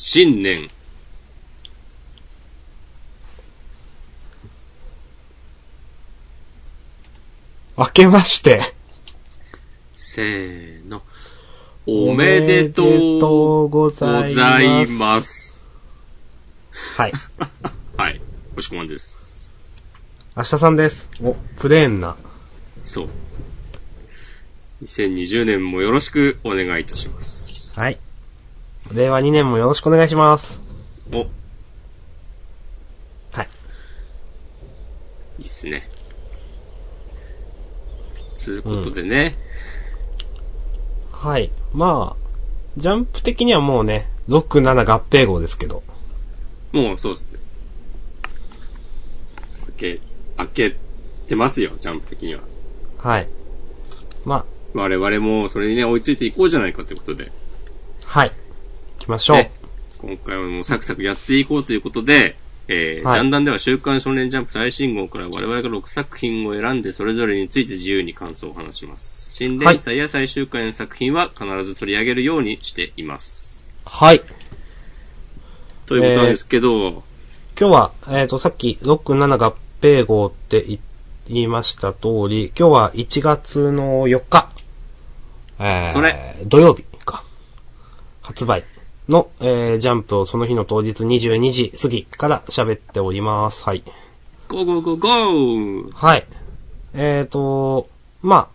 新年。明けまして、せーの。おめでとうごございます。ざいます。はい。はい。おしこまんです。明日さんです。お、プレーンな。そう。2020年もよろしくお願いいたします。はい。令和2年もよろしくお願いします。お、はい。いいっすね。つうことでね、はい。まあ、ジャンプ的にはもうね、6、7合併号ですけど。もうそうっすね。開け、開けてますよ、ジャンプ的には。はい。ま我々もそれにね、追いついていこうじゃないかということで。あ、はい。行きましょう。ね今回はもうサクサクやっていこうということで、えーはいジャンダンでは週刊少年ジャンプ最新号から我々が6作品を選んでそれぞれについて自由に感想を話します。新連載や最終回の作品は必ず取り上げるようにしています。はい。ということなんですけど、今日は、えっ、と、さっき6、7合併号って言言いました通り、今日は1月の4日。えー、それ土曜日か。発売の、えー、ジャンプをその日の当日22時過ぎから喋っております。はい。ゴーゴーゴーゴーはい。えっ、と、まあ、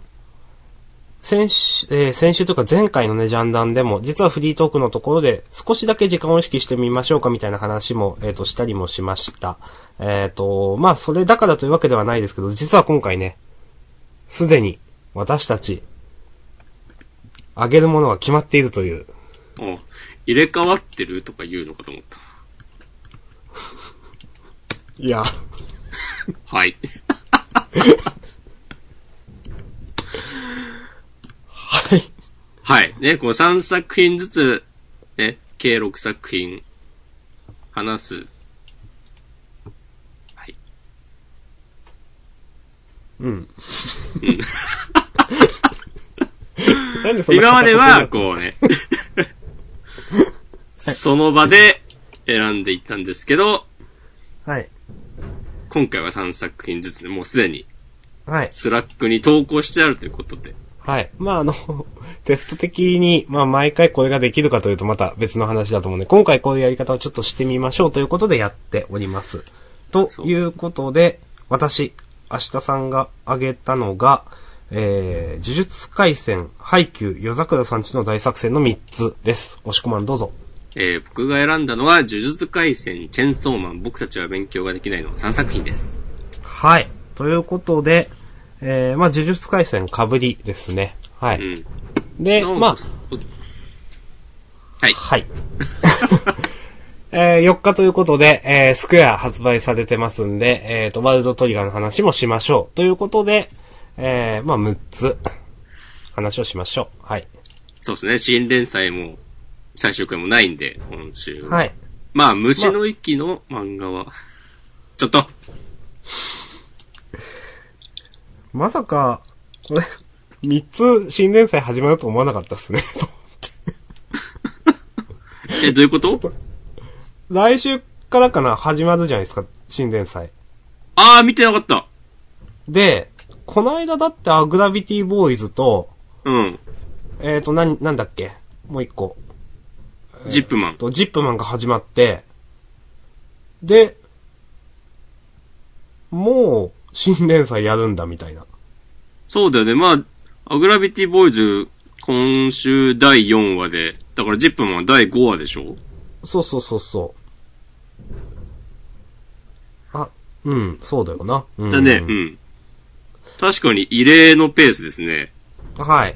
先週、えー先週というか前回のね、ジャンダンでも、実はフリートークのところで、少しだけ時間を意識してみましょうかみたいな話も、えっ、と、したりもしました。えっ、と、まあ、それだからというわけではないですけど、実は今回ね、すでに、私たち、あげるものが決まっているという。お入れ替わってるとか言うのかと思った。いや、はい。はい。はい。ね、こう3作品ずつ、ね、計6作品、話す。はい。うん。今までは、こうね、その場で選んでいったんですけど、たはい。今回は3作品ずつでもうすでにはい。 Slack に投稿してあるということで。はい。まあ、あの、テスト的に、まあ、毎回これができるかというとまた別の話だと思うんで、今回こういうやり方をちょっとしてみましょうということでやっております。ということで、私、明日さんが挙げたのが、えー、呪術回戦、ハイキュー、夜桜さんちの大作戦の3つです。押し込まんどうぞ。えー僕が選んだのは、呪術回戦、チェンソーマン、僕たちは勉強ができないの3作品です。はい。ということで、えー、まあ、呪術回戦被りですね。はい。うん。で、のまあ、はい。はい。えー4日ということで、えースクエア発売されてますんで、えっ、と、ワールドトリガーの話もしましょう。ということで、えーまあ、6つ、話をしましょう。はい。そうですね、新連載も、最終回もないんで、今週。はい。まあ、虫の息の漫画は、ちょっと、まさか、これ、3つ新連載始まると思わなかったっすね。え、どういうこと来週からかな、始まるじゃないですか、新連載。あー、見てなかった。で、この間だってアグラビティボーイズと、うん。えっ、と、なん、なんだっけ？もう一個。ジップマン。と、ジップマンが始まって、で、もう、新連載やるんだみたいな。そうだよね。まあ、アグラビティボーイズ、今週第4話で、だからジップマンは第5話でしょ？そうそうそうそう。あ、うん、そうだよな。うん、だね、うん。確かに異例のペースですね。はい。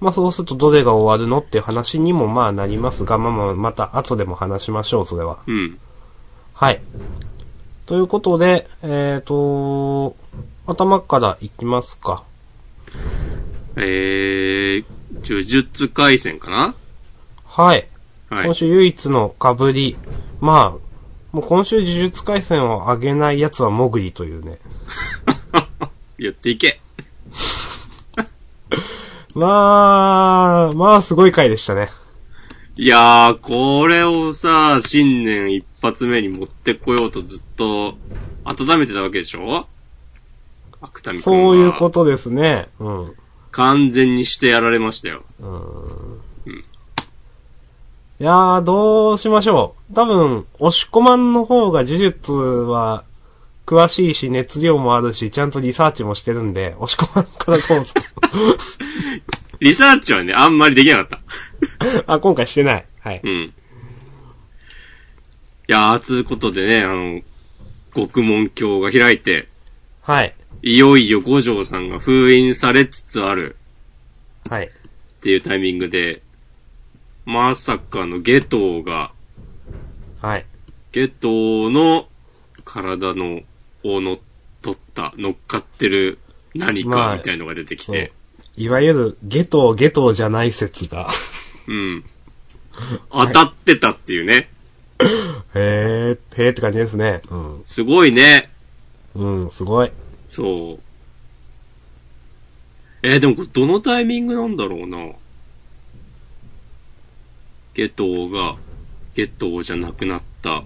まあそうするとどれが終わるのっていう話にもまあなりますが、まあまあまた後でも話しましょう、それは。うん。はい。ということで、えっ、と、頭からいきますか。えー、呪術回戦かな？はい。はい今。週唯一の被り。まあ、もう今週呪術回戦を上げない奴はモグリというね。言っていけ。まあ、まあすごい回でしたね。いやー、これをさ、新年一発目に持ってこようとずっと温めてたわけでしょ？芥見くんは。そういうことですね。うん。完全にしてやられましたよ。いやー、どうしましょう。多分、押し込まんの方が呪術は詳しいし、熱量もあるし、ちゃんとリサーチもしてるんで、押し込まんからどうぞ。リサーチはね、あんまりできなかった。あ、今回してない。はい。うん。いやー、つうことでね、あの、獄門橋が開いて、はい。いよいよ五条さんが封印されつつあるはい。っていうタイミングで、まさかのゲトウが、はい。ゲトウの体の、を乗っ取った、乗っかってる何まあかみたいのが出てきそうて、。いわゆる、ゲトーゲトーじゃない説が。うん。当たってたっていうね。へー、へーって感じですね。うん。すごいね。うん、すごい。そう。えーでもこれどのタイミングなんだろうな。ゲトウが、ゲトウじゃなくなった。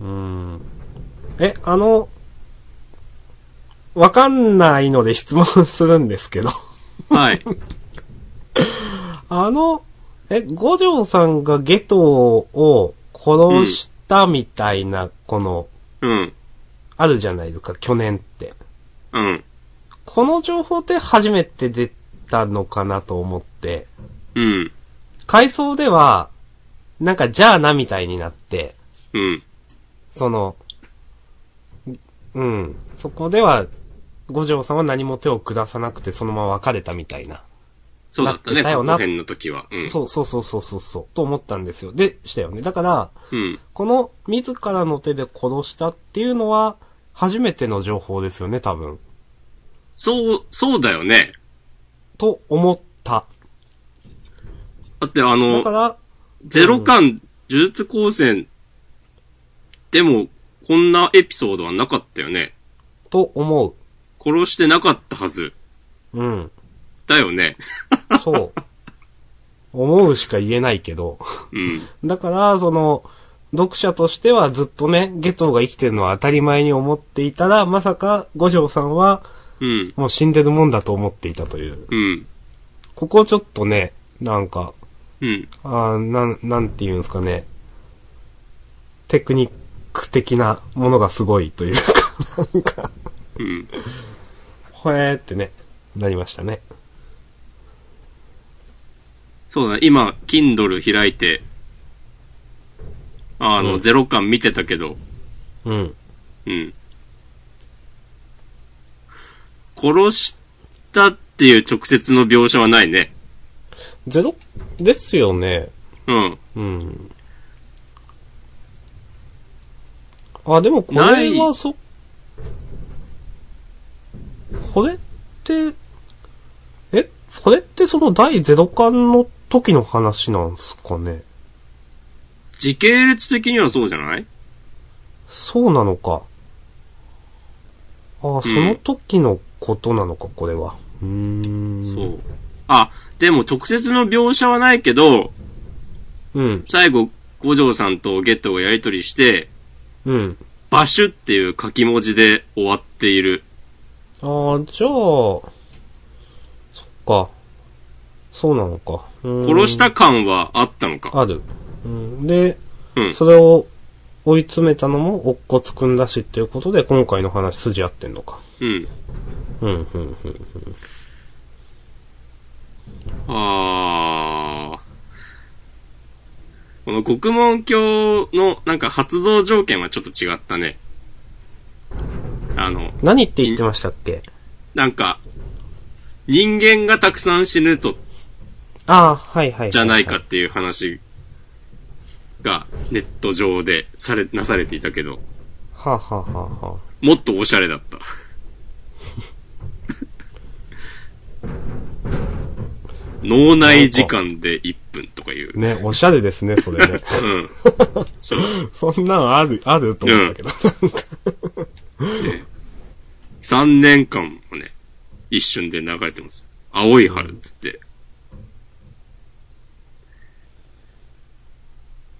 うん。え、あの、わかんないので質問するんですけど。はい。あの、え、五条さんがゲトを殺したみたいな、この、うん。あるじゃないですか、去年って。うん。この情報って初めて出たのかなと思って、うん。回想では、なんかじゃあなみたいになって、うん。その、うん、そこでは、五条さんは何も手を下さなくてそのまま別れたみたいな。そうだったね、過去編の時は。うん。そうそうそうそうそうそう、と思ったんですよ。で、したよね。だから、うん。この自らの手で殺したっていうのは、初めての情報ですよね、多分。そう、そうだよね。と思った。だってあだのか、ら、ゼロ感、呪術高専でも、こんなエピソードはなかったよね。と思う。殺してなかったはず。うん。だよね。そう。思うしか言えないけど。うん。だから、その、読者としてはずっとね、ゲトウが生きてるのは当たり前に思っていたら、まさか五条さんはうん。もう死んでるもんだと思っていたという。うん。ここちょっとね、なんか、うん。あーなん、なんて言うんですかね。テクニック的なものがすごいというか、なんか、うん。ほえーってね、なりましたね。そうだ、今、Kindle 開いて、あの、うんゼロ感見てたけど、うん。うん。殺したっていう直接の描写はないね。ゼロ？ですよね。うん。うん。あ、でもこれはそ、これって、え？これってその第ゼロ巻の時の話なんすかね？時系列的にはそうじゃない？そうなのか。あ、その時のことなのか、これは。うーん。そう。あ、でも直接の描写はないけど、うん。最後、五条さんとゲットがやりとりして、うん。バシュっていう書き文字で終わっている。ああ、じゃあ、そっか。そうなのか。うーん殺した感はあったのか。ある。うん、で、うん。それを追い詰めたのも、おっこつくんだしっていうことで、今回の話筋合ってんのか。うん。うん、うん、うん。あー。この獄門橋のなんか発動条件はちょっと違ったね。あの、何って言ってましたっけ？なんか、人間がたくさん死ぬと、ああ、はいはい。じゃないかっていう話がネット上でされ、なされていたけど、はあ、はあはあはあ、もっとおしゃれだった。脳内時間で1分とかいう。ね、おしゃれですね、それね。うん。そう。そんなのある、あると思ったけど。3年間もね、一瞬で流れてます。青い春っつって。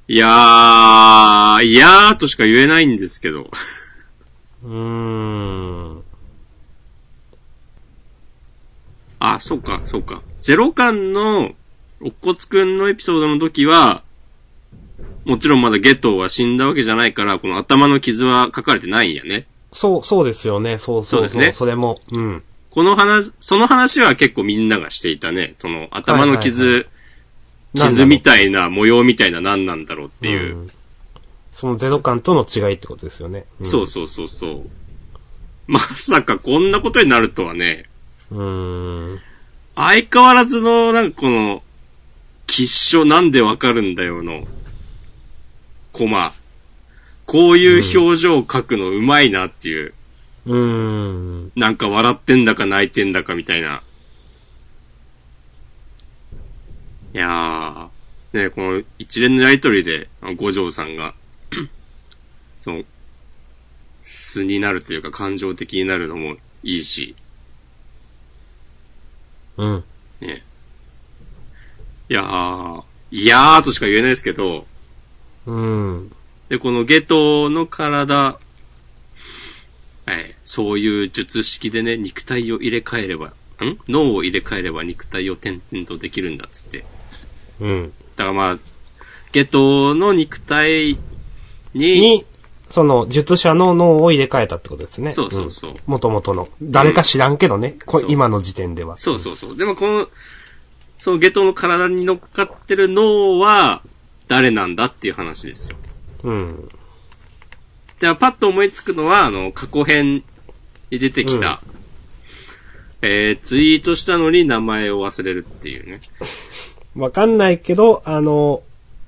いやー、いやーとしか言えないんですけど。うーん。あ、そっか、そっか。ゼロ感の、おっこつくんのエピソードの時は、もちろんまだゲトは死んだわけじゃないから、この頭の傷は書かれてないんやね。そう、そうですよね。そうそうそう。ですねそれも。うん。この話、その話は結構みんながしていたね。その頭の傷、はいはい傷みたいな模様みたいな何なんだろうっていう。んそのゼロ感との違いってことですよね。んそうそうそうそう。まさかこんなことになるとはね、うーん。相変わらずの、なんかこの、吉祥なんでわかるんだよの、コマ。こういう表情を描くのうまいなっていう、うーん。なんか笑ってんだか泣いてんだかみたいな。いやー、ね、この一連のやりとりで、五条さんが、その、素になるというか感情的になるのもいいし、うん。ね。いやー、いやーとしか言えないですけど、うん。で、このゲトの体、はい、そういう術式でね、肉体を入れ替えれば、ん？脳を入れ替えれば肉体を転々とできるんだっつって。うん。だからまあ、ゲトの肉体に、に、その、術者の脳を入れ替えたってことですね。そうそうそう。もともとの。誰か知らんけどね。う今の時点では。そうそうそう。でもこの、そのゲトの体に乗っかってる脳は、誰なんだっていう話ですよ。うん。で、パッと思いつくのは、あの、過去編に出てきた、えー、ツイートしたのに名前を忘れるっていうね。わかんないけど、あの、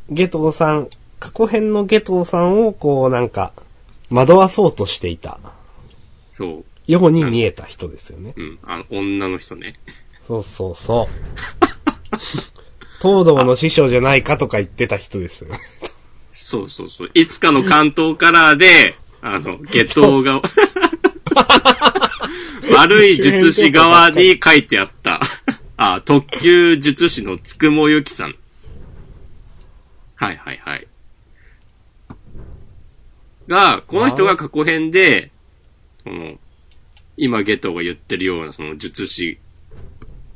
ゲトウさん、過去編のゲトウさんをこうなんか、惑わそうとしていたそう。ように見えた人ですよね。うん。あの、女の人ね。そうそうそう。東堂の師匠じゃないかとか言ってた人ですよね。そうそうそう。いつかの関東カラーで、あの、下等が、悪い術師側に書いてあった。あ、特級術師のつくもゆきさん。はいはいはい。が、この人が過去編で、この、今ゲトが言ってるようなその術師、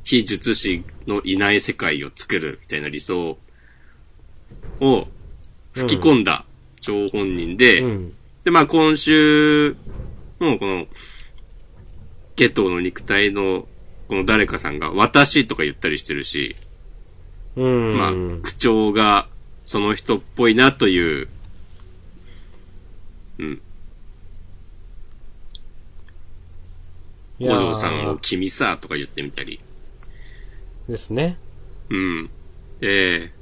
非術師のいない世界を作るみたいな理想を吹き込んだ張本人で、うん。で、まあ今週のこの、ゲトの肉体のこの誰かさんが私とか言ったりしてるし、うん。まあ口調がその人っぽいなという、うん、いやー五条さんを君さとか言ってみたり、ですね。うん。ええ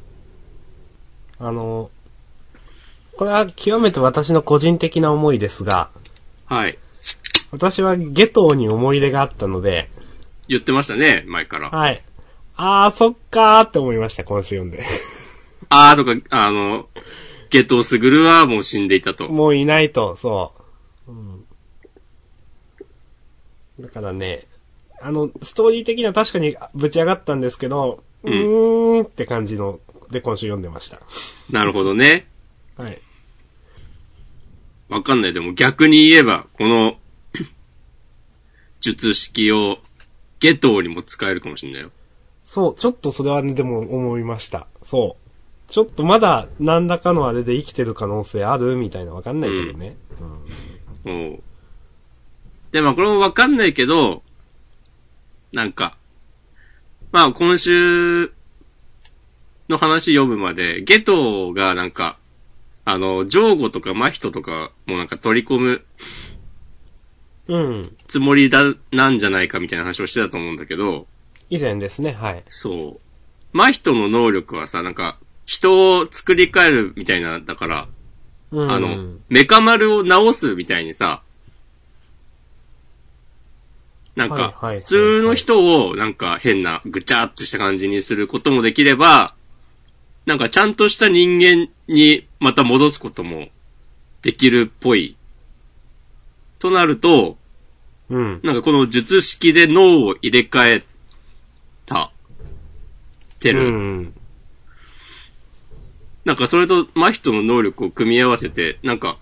あの、これは極めて私の個人的な思いですが、はい。私はゲトウに思い入れがあったので、言ってましたね、前から。はい。あー、そっかーって思いました、今週読んで。ああ、とか、あの、ゲトスグルはもう死んでいたと。もういないと、そう。うん。だからね、あの、ストーリー的には確かにぶち上がったんですけど、うーんって感じの、で今週読んでました。なるほどね。はい。わかんない。でも逆に言えば、この、術式を、ゲトにも使えるかもしれないよ。そう、ちょっとそれはね、でも思いました。そう。ちょっとまだ何らかのあれで生きてる可能性あるみたいなわかんないけどね。うんおうで、まあこれもわかんないけど、なんか、まあ今週の話読むまで、ゲトがなんか、あの、ジョーゴとかマヒトとかもなんか取り込むうん。つもりだ、なんじゃないかみたいな話をしてたと思うんだけど、以前ですね、はい。そう。マヒトの能力はさ、なんか、人を作り変えるみたいな、だから、うん。あの、メカ丸を直すみたいにさ、なんか、普通の人をなんか変なぐちゃっとした感じにすることもできれば、なんかちゃんとした人間にまた戻すこともできるっぽい。となると、うん。なんかこの術式で脳を入れ替えた、てうるん。なんかそれと真人の能力を組み合わせて、なんか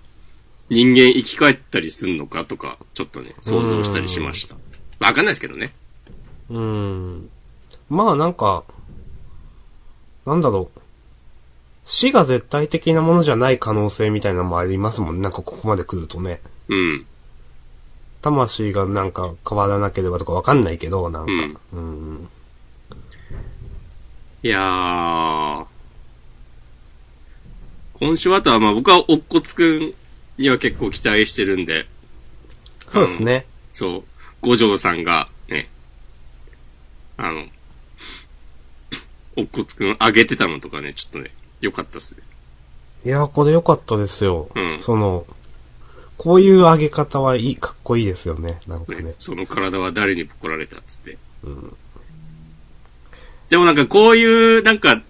人間生き返ったりすんのかとか、ちょっとね、想像したりしました。わかんないですけどね。うーん。まあなんか、なんだろう。死が絶対的なものじゃない可能性みたいなのもありますもんね。なんかここまで来るとね。うん。魂がなんか変わらなければとかわかんないけど、なんか。うんうん。いやー。今週あとはまあ僕はおっこつくんには結構期待してるんで、そうですね。そう、五条さんがね、あの、おっこつくん上げてたのとかね、ちょっとね、良かったっすね。いや、これ良かったですよ。うんその、こういう上げ方はいい、かっこいいですよね。なんかね。ね、その体は誰に怒られたっつって。でもなんかこういう、なんか、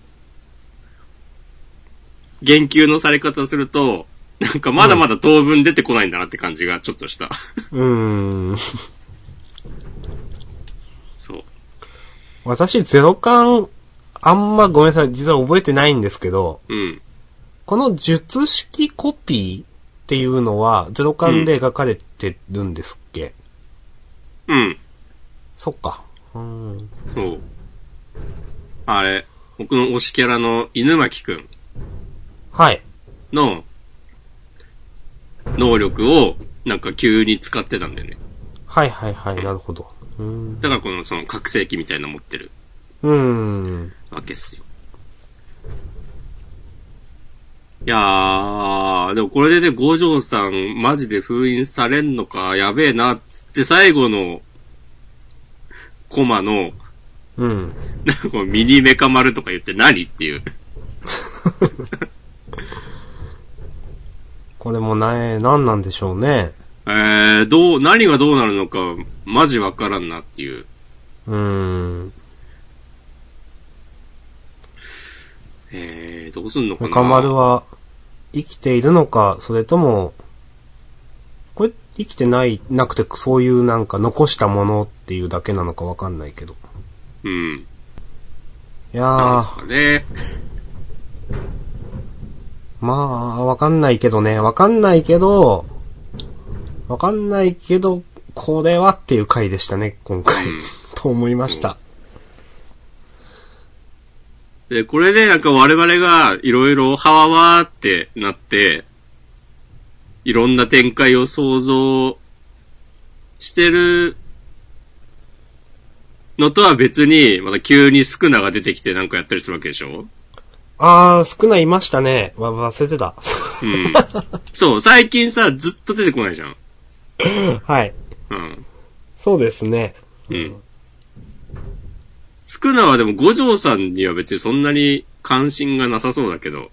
言及のされ方すると、なんかまだまだ当分出てこないんだなって感じがちょっとした。うーん。そう。私、ゼロ感、あんまごめんなさい、実は覚えてないんですけど、うん。この術式コピーっていうのは、ゼロ感で描かれてるんですっけ、うん。そっか。うん。そう。あれ、僕の推しキャラの犬巻くんはい。の能力をなんか急に使ってたんだよね。はいはいはい、なるほど。うん。だからこのその覚醒器みたいなの持ってるうーん。わけっすよ。いやー、でもこれでね、五条さんマジで封印されんのか、やべえな、っつって最後のコマの、うん。なんかこうミニメカ丸とか言って何っていう。これもな、何なんでしょうね。えー、どう、何がどうなるのか、マジわからんなっていう。うーん。えー、どうすんのかな？中丸は生きているのか、それとも、これ生きてない、なくてそういうなんか残したものっていうだけなのかわかんないけど。うん。いやなんすー、かね。まあ、わかんないけどね、わかんないけど、わかんないけど、これはっていう回でしたね、今回。うん と思いました。で、これでなんか我々がいろいろハワワーってなって、いろんな展開を想像してるのとは別に、また急にスクナが出てきてなんかやったりするわけでしょ？あー、少ないいましたね。わ、忘れてた。うん。そう、最近さ、ずっと出てこないじゃん。はい。うん。そうですね。うん。スクナはでも五条さんには別にそんなに関心がなさそうだけど、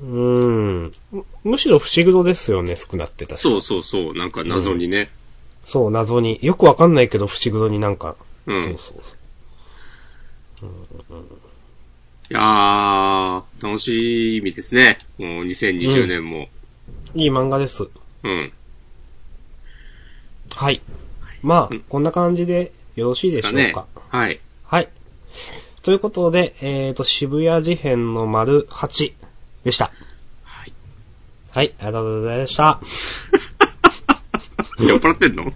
うーん。むむしろ不思議ですよね、少なってたし。そうそうそう、なんか謎にね。そう、謎に。よくわかんないけど、不思議になんか。うんそうそうそう。いやー、楽しみですね。もう2020年も。いい漫画です。うん。はい。まあ、こんな感じでよろしいでしょうか。かね。はい。はい。ということで、えっ、と、渋谷事変の丸8でした。はい。はい、ありがとうございました。酔っ払ってんの？い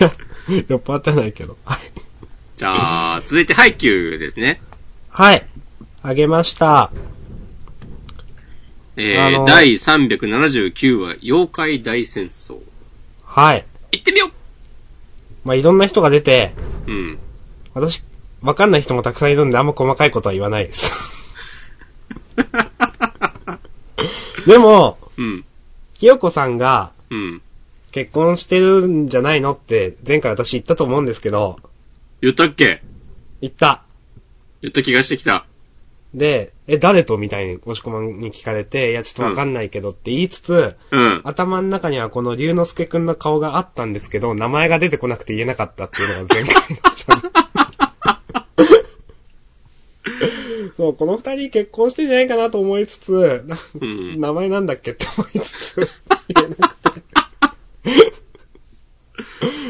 や、酔っ払ってないけど。はい。じゃあ、続いてハイキューですね。はい。あげました。えーあの第379話、妖怪大戦争。はい。行ってみよまあ、いろんな人が出て、ううん。私、わかんない人もたくさんいるんで、あんま細かいことは言わないです。でも、うん。清子さんがうん。結婚してるんじゃないのって前回私言ったと思うんですけど、言ったっけ？言った。言った気がしてきた。で、え、誰とみたいに押し込まんに聞かれて、いや、ちょっとわかんないけどって言いつつ、うん。頭の中にはこの龍之介くんの顔があったんですけど、名前が出てこなくて言えなかったっていうのが前回の そう、この二人結婚してんじゃないかなと思いつつ、なうん。名前なんだっけって思いつつ、言えなくて。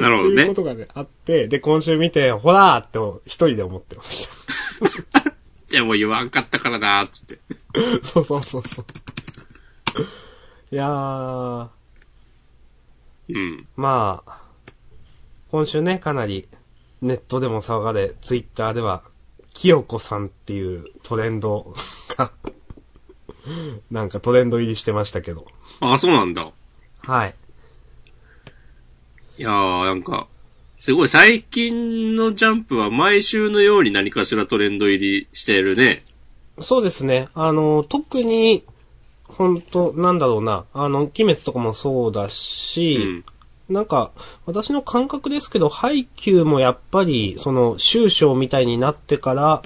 なるほどねっていうこ。とがね、あって、で、今週見て、ほらーって一人で思ってました。でも言わんかったからな、つって。そうそうそうそう。いやー、うん。まあ、今週ね、かなりネットでも騒がれ、ツイッターでは、清子さんっていうトレンドが、なんかトレンド入りしてましたけど。あ、そうなんだ。はい。いやー、なんか、すごい最近のジャンプは毎週のように何かしらトレンド入りしてるね。そうですね。あの、特に、本当なんだろうな、あの、鬼滅とかもそうだうし、ん。なんか、私の感覚ですけど、ハイキューもやっぱり、その、終章みたいになってから、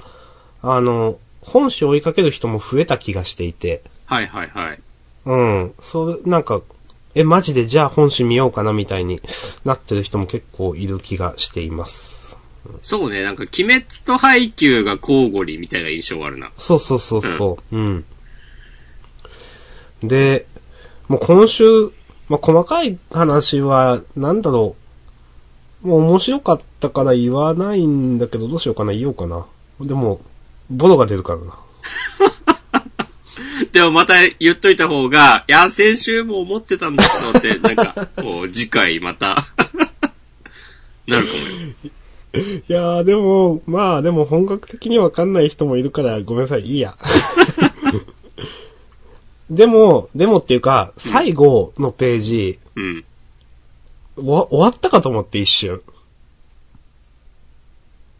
あの、本誌を追いかける人も増えた気がしていて、はいはいはい。うん。そう、なんか、え、マジでじゃあ本誌見ようかなみたいになってる人も結構いる気がしています。そうね、なんか、鬼滅とハイキューが交互にみたいな印象があるな。そうそうそうそう。うん。で、もう今週、まあ、細かい話は、なんだろう。もう面白かったから言わないんだけど、どうしようかな、言おうかな。でも、ボロが出るからな。でもまた言っといた方が、いや、先週も思ってたんだけどって、なんか、こう、次回また、なるかもよ。いやー、でも、まあ、でも本格的にわかんない人もいるから、ごめんなさい、いいや。でも、でもっていうか、最後のページ、うん。終わ終わったかと思って一瞬。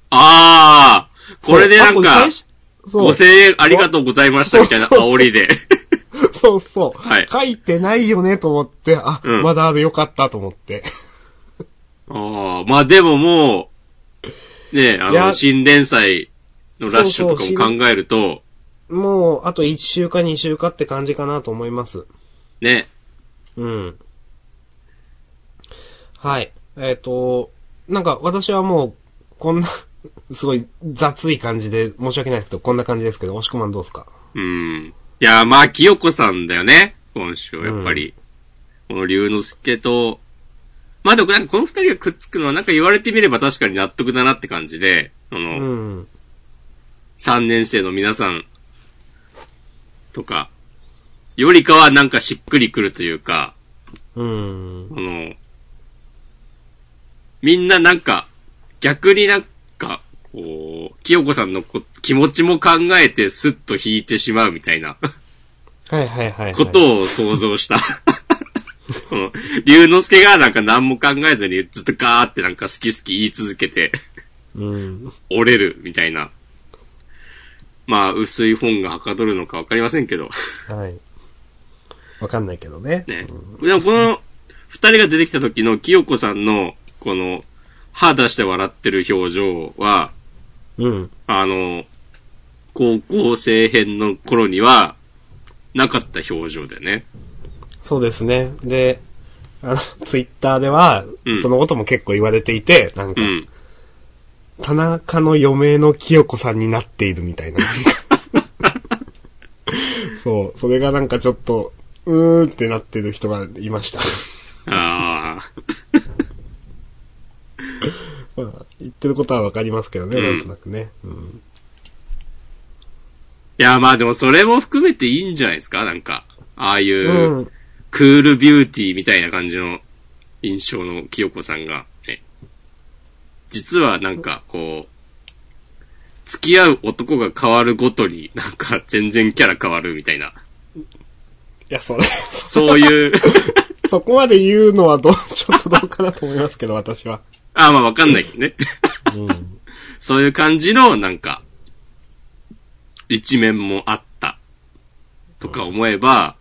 あー、これでなんかご声援ありがとうございましたみたいな煽りで。そうそう。はい書いてないよねと思って、あ、うんまだあるよかったと思って。ああ、まあでももう、ねあの、新連載のラッシュとかも考えると、もう、あと1週か2週かって感じかなと思います。ね、うん。はい。えっ、と、なんか私はもう、こんな、すごい雑い感じで申し訳ないですけど、こんな感じですけど、押し込まんどうですか？うん。いや、まあ、清子さんだよね、今週はやっぱり。この龍之介と、まあでもなんかこの二人がくっつくのはなんか言われてみれば確かに納得だなって感じで、あうの、ん。三年生の皆さんとか、よりかはなんかしっくりくるというか、うん。あの、みんななんか、逆になんか、こう、清子さんのこ気持ちも考えてスッと引いてしまうみたいなはいはいはい、はい。ことを想像した。龍之介がなんか何も考えずにずっとガーってなんか好き好き言い続けて、うん。折れるみたいな。まあ、薄い本がはかどるのかわかりませんけど。はい。わかんないけどね。ね。でもこの二人が出てきた時の清子さんの、この、歯出して笑ってる表情は、うん。あの、高校生編の頃には、なかった表情だよね。そうですね。で、あの、ツイッターではうん、そのことも結構言われていて、なんか、うん。田中の余命の清子さんになっているみたいな。そう、それがなんかちょっと、うーってなってる人がいました。ああ。まあ、言ってることはわかりますけどね、うんなんとなくね。うん。いや、まあでもそれも含めていいんじゃないですか？なんか、ああいう、うん。クールビューティーみたいな感じの印象の清子さんが、ね、実はなんかこう、付き合う男が変わるごとになんか全然キャラ変わるみたいな、いや、それ、そういう、そこまで言うのはどう、ちょっとどうかなと思いますけど、私は。あまあわかんないけどね。うん。そういう感じのなんか、一面もあった、とか思えば、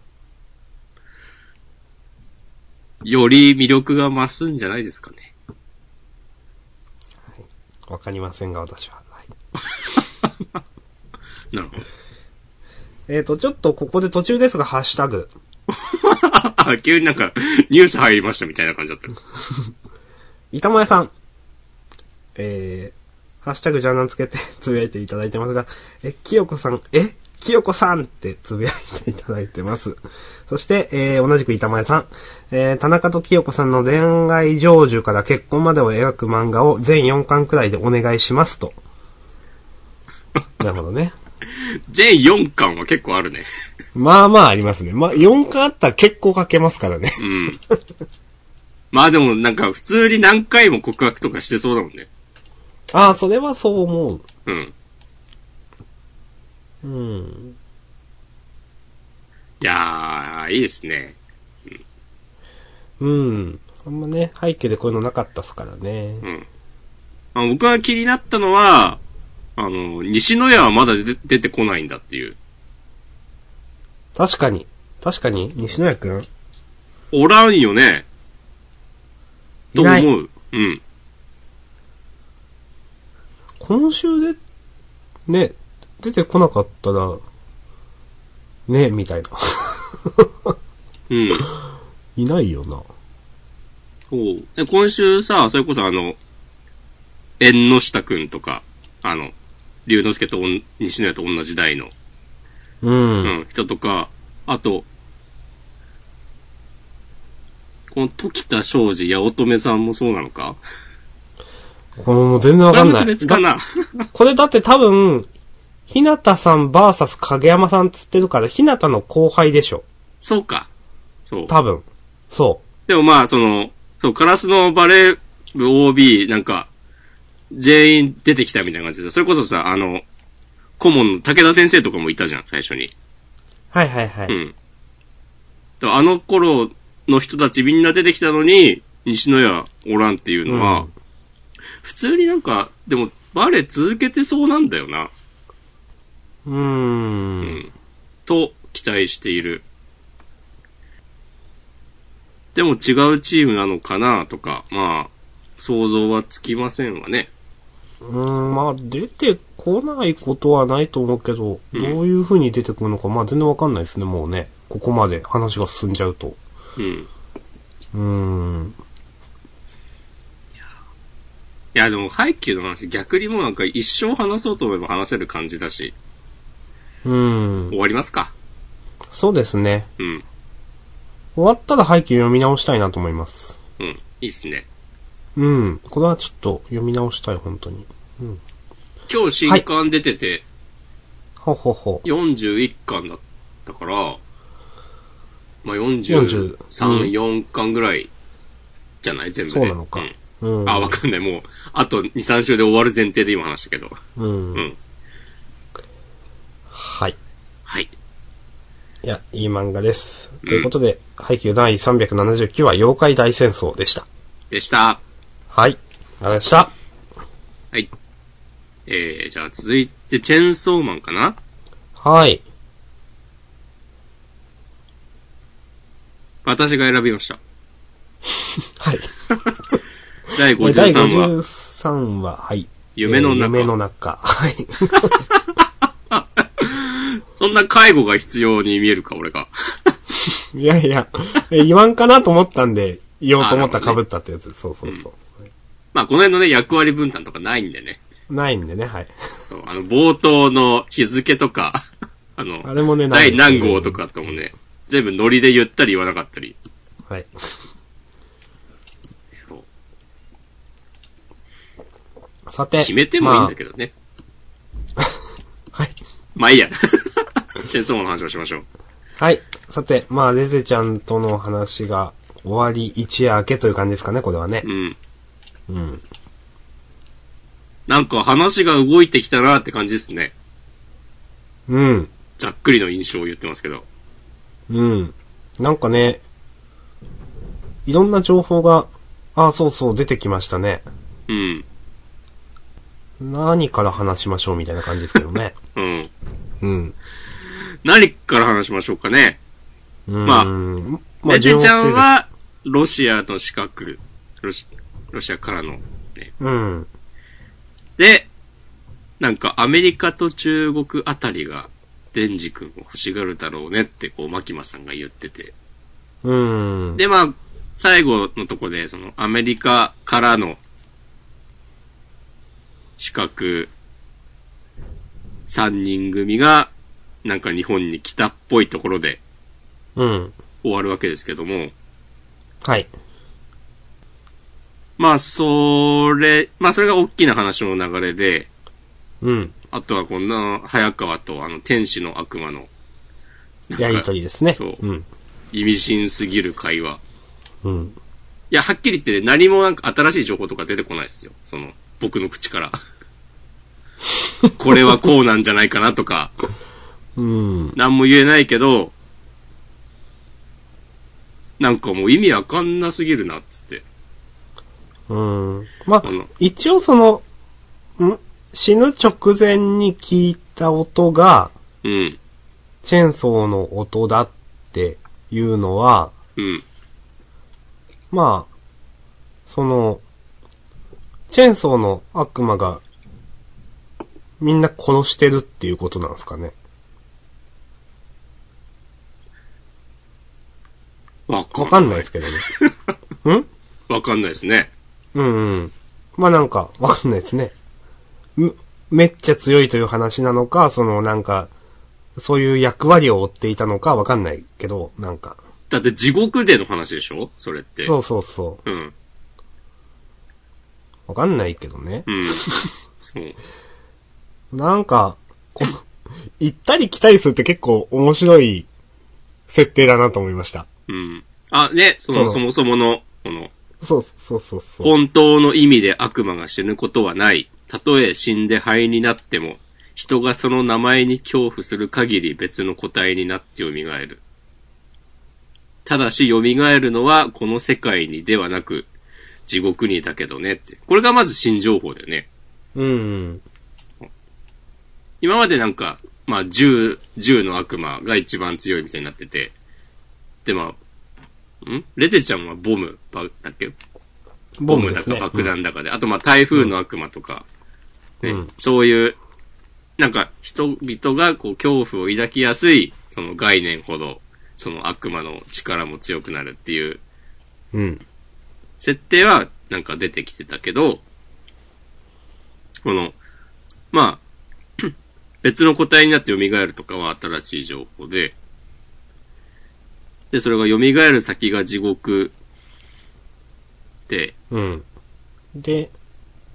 より魅力が増すんじゃないですかね。わかりませんが、私は。はい なるほど。えっ、と、ちょっとここで途中ですが、ハッシュタグ。あ、急になんか、ニュース入りましたみたいな感じだった。板前さん。えー、ハッシュタグジャーナルつけてつぶやいていただいてますが、え、清子さん、え清子さんってつぶやいていただいてます。そして、えー、同じく板前さん。えー、田中と清子さんの恋愛成就から結婚までを描く漫画を全4巻くらいでお願いしますと。なるほどね。全4巻は結構あるね。まあまあありますね。まあ4巻あったら結構かけますからね。うん。まあでもなんか普通に何回も告白とかしてそうだもんね。ああ、それはそう思うん。う。うん。いやー、いいですね。うん。あんまね、背景でこういうのなかったっすからね。うん。まあ、僕が気になったのは、あの、西野屋はまだ出て出てこないんだっていう。確かに。確かに、西野谷くん？おらんよね。と思う。うん。今週で、ね、出てこなかったら、ね、みたいな。うん。いないよな。そう。で、今週さ、それこそあの、縁の下くんとか、あの、龍之介とおん西野屋と同じ代の、う。うんん、人とか、あと、この時田昌司、八乙女さんもそうなのか？これもう全然わかんない。これかな？これだって多分、ひなたさんバーサス影山さんつってるから、ひなたの後輩でしょ。そうか。そう。多分。そでもまあ、その、そう、カラスのバレー部 OB、なんか、全員出てきたみたいな感じで、それこそさ、あの、顧問の武田先生とかもいたじゃん、最初に。う。はいはいはい。うん。だからあの頃の人たちみんな出てきたのに、西野屋おらんっていうのは、うん普通になんか、でも、バレー続けてそうなんだよな。うーん。と、期待している。でも違うチームなのかなとか、まあ、想像はつきませんわね。うーん、まあ、出てこないことはないと思うけど、うんどういう風に出てくるのか、まあ全然わかんないですね、もうね。ここまで話が進んじゃうと。うん。うーん。いや、でも、ハイキューの話、逆にもうなんか一生話そうと思えば話せる感じだし、うーん終。わりますか？そうですね。うん。終わったら背景読み直したいなと思います。うん。いいっすね。うん。これはちょっと読み直したい、本当に。今日新刊出てて、ほほほ。41巻だったから、まあ、40 43、4巻ぐらいじゃない？全部で。そうなのかんうん。あ、わかんない。もう、あと2、3週で終わる前提で今話したけど。うん。うん。はい。はい。いや、いい漫画です。ということで、配給第379話、妖怪大戦争でした。でした。はい。ありがとうございました。はい。えー、じゃあ続いて、チェーンソーマンかな？はい。私が選びました。はい。第第53話、53話、はい。夢の中えー夢の中。はい。そんな介護が必要に見えるか、俺が。いやいや、えー言わんかなと思ったんで、言おうと思ったら被ったってやつ。そうそうそう。まあ、この辺のね、役割分担とかないんでね。ないんでね、はい。そう、あの、冒頭の日付とか、あの、あれもね、ない第何号とかともね、全部ノリで言ったり言わなかったり。はい。そう。さて。決めてもいいんだけどね。まあはい。まあいいや。チェーンソーマンの話をしましょう。はい。さて、まあ、レゼちゃんとの話が終わり一夜明けという感じですかね、これはねう。ん。うん。なんか話が動いてきたなって感じですね。うん。ざっくりの印象を言ってますけど。うん。なんかね、いろんな情報が、あ、そうそう、出てきましたね。うん。何から話しましょうみたいな感じですけどね。うん。うん。何から話しましょうかね。うん。まあまメテちゃんは、ロシアの資格、ロシロシアからの、ね。うん。で、なんかアメリカと中国あたりが、デンジ君を欲しがるだろうねって、こう、マキマさんが言ってて。うん。で、まあ、最後のとこで、その、アメリカからの、資格、3人組が、なんか日本に来たっぽいところでうん。終わるわけですけども、はい。まあ、それ、まあ、それが大きな話の流れで、うん。あとはこんな、早川とあの、天使の悪魔の、なんかやりとりですね。そううん。意味深すぎる会話。うん。いや、はっきり言って何もなんか新しい情報とか出てこないですよ。その、僕の口から。これはこうなんじゃないかなとか、うん。何も言えないけど、なんかもう意味わかんなすぎるな、っつって。うん。まあ一応その、ん？死ぬ直前に聞いた音が、うん。チェーンソーの音だっていうのは、うん。まあ、その、チェーンソーの悪魔が、みんな殺してるっていうことなんですかね。わかんない。ですけどね。ん？わかんないですね。うんうん。まあなんか、わかんないですね。めめっちゃ強いという話なのか、そのなんか、そういう役割を負っていたのかわかんないけど、なんか。だって地獄での話でしょ？それって。そうそうそうん。う。わかんないけどね。うん。そう。なんか、この、行ったり来たりするって結構面白い設定だなと思いました。うん。あ、ね、その、そもそもの、この、そうそうそうそう。本当の意味で悪魔が死ぬことはない。たとえ死んで灰になっても、人がその名前に恐怖する限り別の個体になって蘇る。ただし蘇るのはこの世界にではなく、地獄にだけどねって。これがまず新情報だよね。うん。今までなんか、まあ、銃、銃の悪魔が一番強いみたいになってて。で、まあ、ん？レテちゃんはボムばだっけ？ボムだか爆弾だかで。あと、まあ、台風の悪魔とか、ねうんそういう、なんか、人々がこう、恐怖を抱きやすい、その概念ほど、その悪魔の力も強くなるっていううん。うん。設定はなんか出てきてたけど、この、まあ、別の個体になって蘇るとかは新しい情報で、で、それが蘇る先が地獄で、うん。で、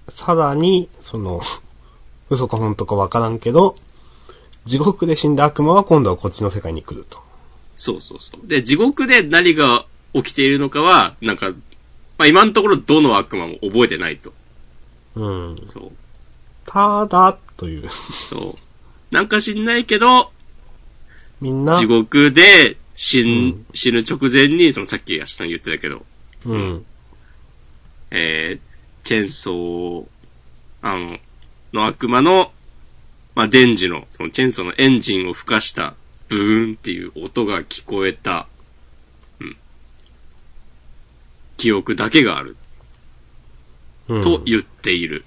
さらに、その、嘘か本当かわからんけど、地獄で死んだ悪魔は今度はこっちの世界に来ると。そうそうそう。で、地獄で何が起きているのかは、なんか、まあ今のところどの悪魔も覚えてないと。うん。そう。ただ、という。そう。なんか知んないけど、みんな、地獄で死ん、うん死ぬ直前に、そのさっき明日さん言ってたけど、うん。えー、チェーンソー、あの、の悪魔の、まあ、電磁の、そのチェーンソーのエンジンを吹かした、ブーンっていう音が聞こえた、うん。記憶だけがある、うん。と言っている。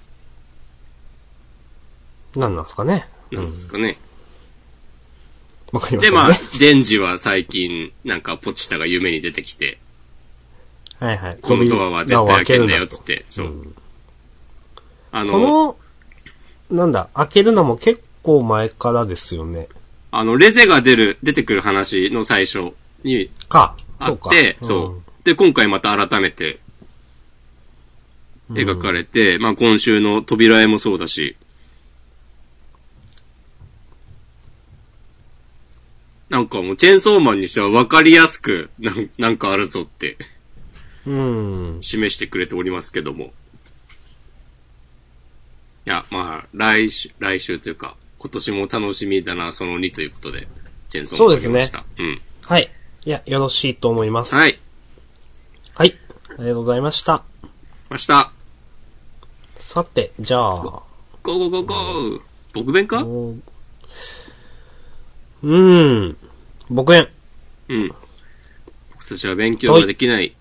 なんなんですかね。なんですかね。わかりまで、せんね。まあ、デンジは最近、なんか、ポチタが夢に出てきて、はいはい。このドアは絶対開けんだよ、つっとて。そう。うんあの、この、なんだ、開けるのも結構前からですよね。あの、レゼが出る、出てくる話の最初にか。あ。って、そう。で、今回また改めてうん。描かれて、まあ今週の扉絵もそうだし、なんかもうチェーンソーマンにしては分かりやすく、なんなんかあるぞってうん。示してくれておりますけども。いや、まあ、来週、来週というか、今年も楽しみだな、その2ということで、チェーンソーマンを見ました。うん。はい。いや、よろしいと思います。はい。はい。ありがとうございました。ました。さて、じゃあ、ゴーゴーゴーゴー僕弁か？おうーん。僕園。うん。僕たちは勉強ができない。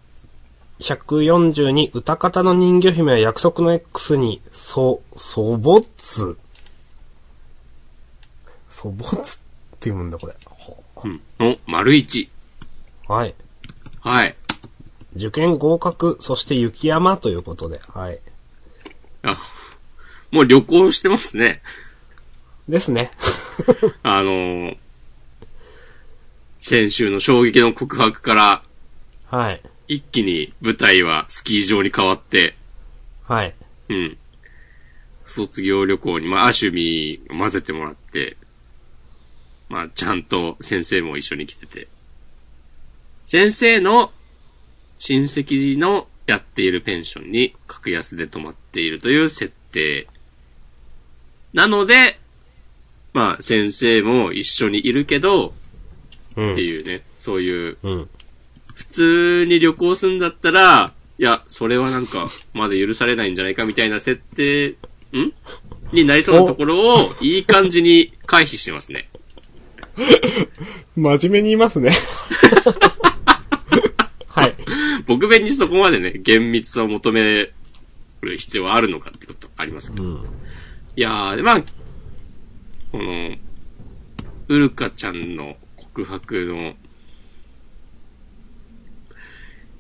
142歌方の人魚姫は約束の X に、そ、そぼつ。そぼつって読むんだ、これ。ほうん。の、丸一。はい。はい。受験合格、そして雪山ということで、はい。あ、もう旅行してますね。ですね。あのー先週の衝撃の告白から、はい。一気に舞台はスキー場に変わって、はい。うん。卒業旅行に、まあ、アシュミを混ぜてもらって、まあ、ちゃんと先生も一緒に来てて。先生の親戚のやっているペンションに格安で泊まっているという設定。なので、まあ、先生も一緒にいるけど、うん。っていうね、そういう、うん。普通に旅行するんだったら、いや、それはなんか、まだ許されないんじゃないかみたいな設定、ん？になりそうなところを、いい感じに回避してますね。真面目に言いますね。はい。僕弁にそこまでね、厳密さを求める必要はあるのかってことありますけど。うん。いやー、まあ、この、ウルカちゃんの告白の、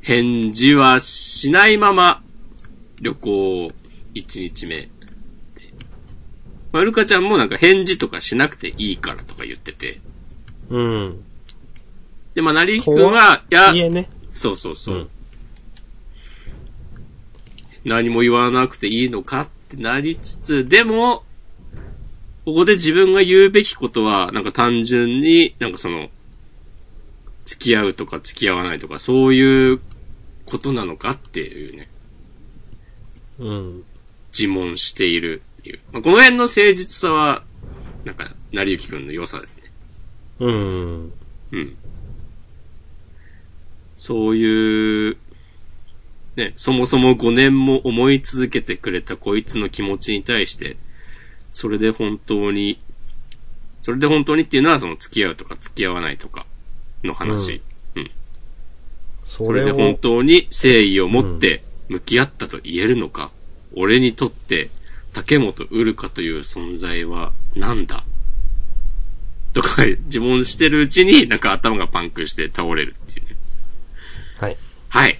返事はしないまま、旅行1日目で。まあ、ウルカちゃんもなんか返事とかしなくていいからとか言ってて。うん。で、まあ、成りくんは、いやね。そうそうそう。うん何も言わなくていいのかってなりつつ、でも、ここで自分が言うべきことは、なんか単純に、なんかその、付き合うとか付き合わないとか、そういうことなのかっていうね、うん。自問しているっていう。まあ、この辺の誠実さは、なんか、成幸くんの良さですね。うん。うん。そういう、ね、そもそも5年も思い続けてくれたこいつの気持ちに対して、それで本当に、それで本当にっていうのはその付き合うとか付き合わないとかの話。それをそれで本、当に誠意を持って向き合ったと言えるのか、俺にとって竹本ウルカという存在は何だとか自問してるうちになんか頭がパンクして倒れるっていうね。はい。はい。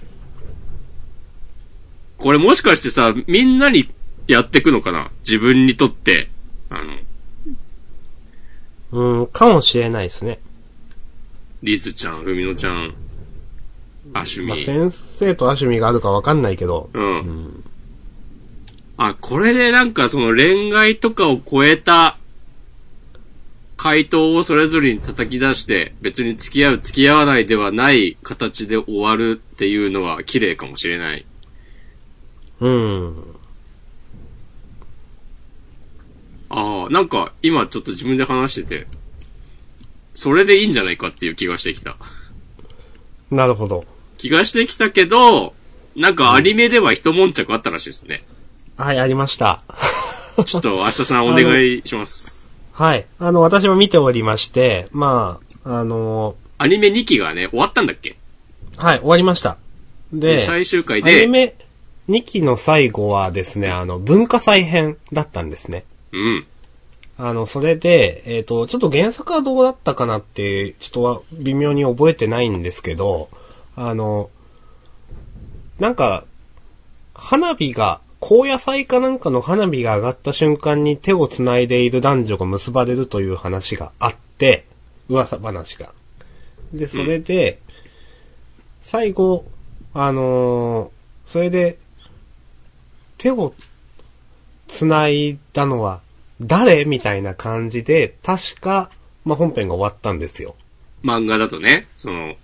これもしかしてさ、みんなにやってくのかな？自分にとって。あの、うん、かもしれないですね。リズちゃん、ふみのちゃん、アシュミ。まあ、先生とアシュミがあるかわかんないけど。うん。うん。あ、これでなんかその恋愛とかを超えた回答をそれぞれに叩き出して、別に付き合う付き合わないではない形で終わるっていうのは綺麗かもしれない。うん。ああ、なんか今ちょっと自分で話してて、それでいいんじゃないかっていう気がしてきた。なるほど。気がしてきたけど、なんかアニメでは一悶着あったらしいですね。はい、ありました。ちょっと明日さんお願いします。はい。あの、私も見ておりまして、まあ、あのアニメ2期がね、終わったんだっけ？はい、終わりました。で、最終回アニで、メ2期の最後はですね、あの、文化祭編だったんですね。うん。あの、それで、えっ、と、ちょっと原作はどうだったかなって、ちょっとは微妙に覚えてないんですけど、あの、なんか、花火が、高野菜かなんかの花火が上がった瞬間に手を繋いでいる男女が結ばれるという話があって、噂話が。で、それで、最後、あのーそれで、手を繋いだのは誰みたいな感じで、確か、まあ、本編が終わったんですよ。漫画だとね、その、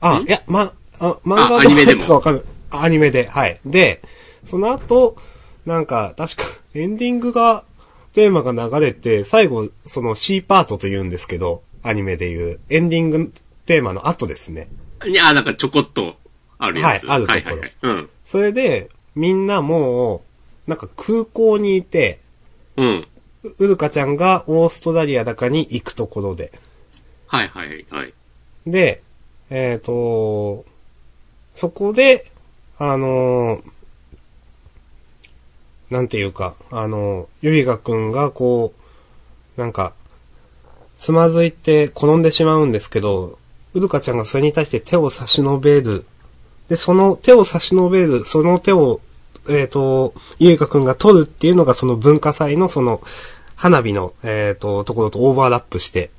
あ、ん？いや、ま、あ、漫画あアニメでも？かわかる。あアニメで、はい。で、その後、なんか、確か、エンディングが、テーマが流れて、最後、その C パートと言うんですけど、アニメで言う、エンディングテーマの後ですね。いや、なんかちょこっとあるやつ。はいあるところはいはいはい。うん。それで、みんなもう、なんか空港にいて、うん。ううるかちゃんがオーストラリアだかに行くところで。はいはいはい。で、えっ、と、そこで、あのーなんていうか、あのーゆりがくんがこう、なんか、つまずいて転んでしまうんですけど、うるかちゃんがそれに対して手を差し伸べる。で、その手を差し伸べる、その手を、えっ、と、ゆりかくんが取るっていうのがその文化祭のその、花火の、えっ、と、ところとオーバーラップして、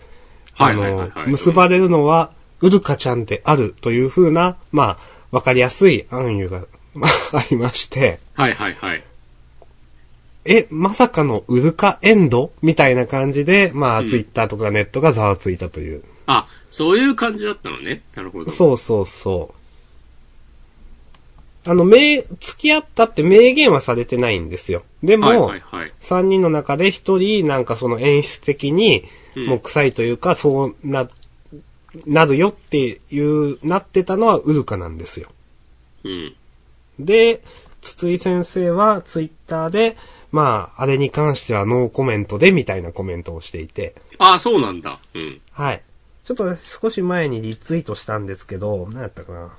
あの、結ばれるのは、うるかちゃんであるという風な、まあ、わかりやすい暗喩が、まあ、ありまして、はいはいはい。え、まさかのウルカエンドみたいな感じで、まあ、うんツイッターとかネットがざわついたという。あ、そういう感じだったのね。なるほど。そうそうそう。あの、明、付き合ったって明言はされてないんですよ。でも、はいはいはい。三人の中で一人、なんかその演出的に、うんもう臭いというか、そうな、なるよっていう、なってたのはウルカなんですよ。うん。で、筒井先生はツイッターで、まあ、あれに関してはノーコメントでみたいなコメントをしていて、あ、そうなんだ。うん。はい。ちょっと少し前にリツイートしたんですけど、何やったかな。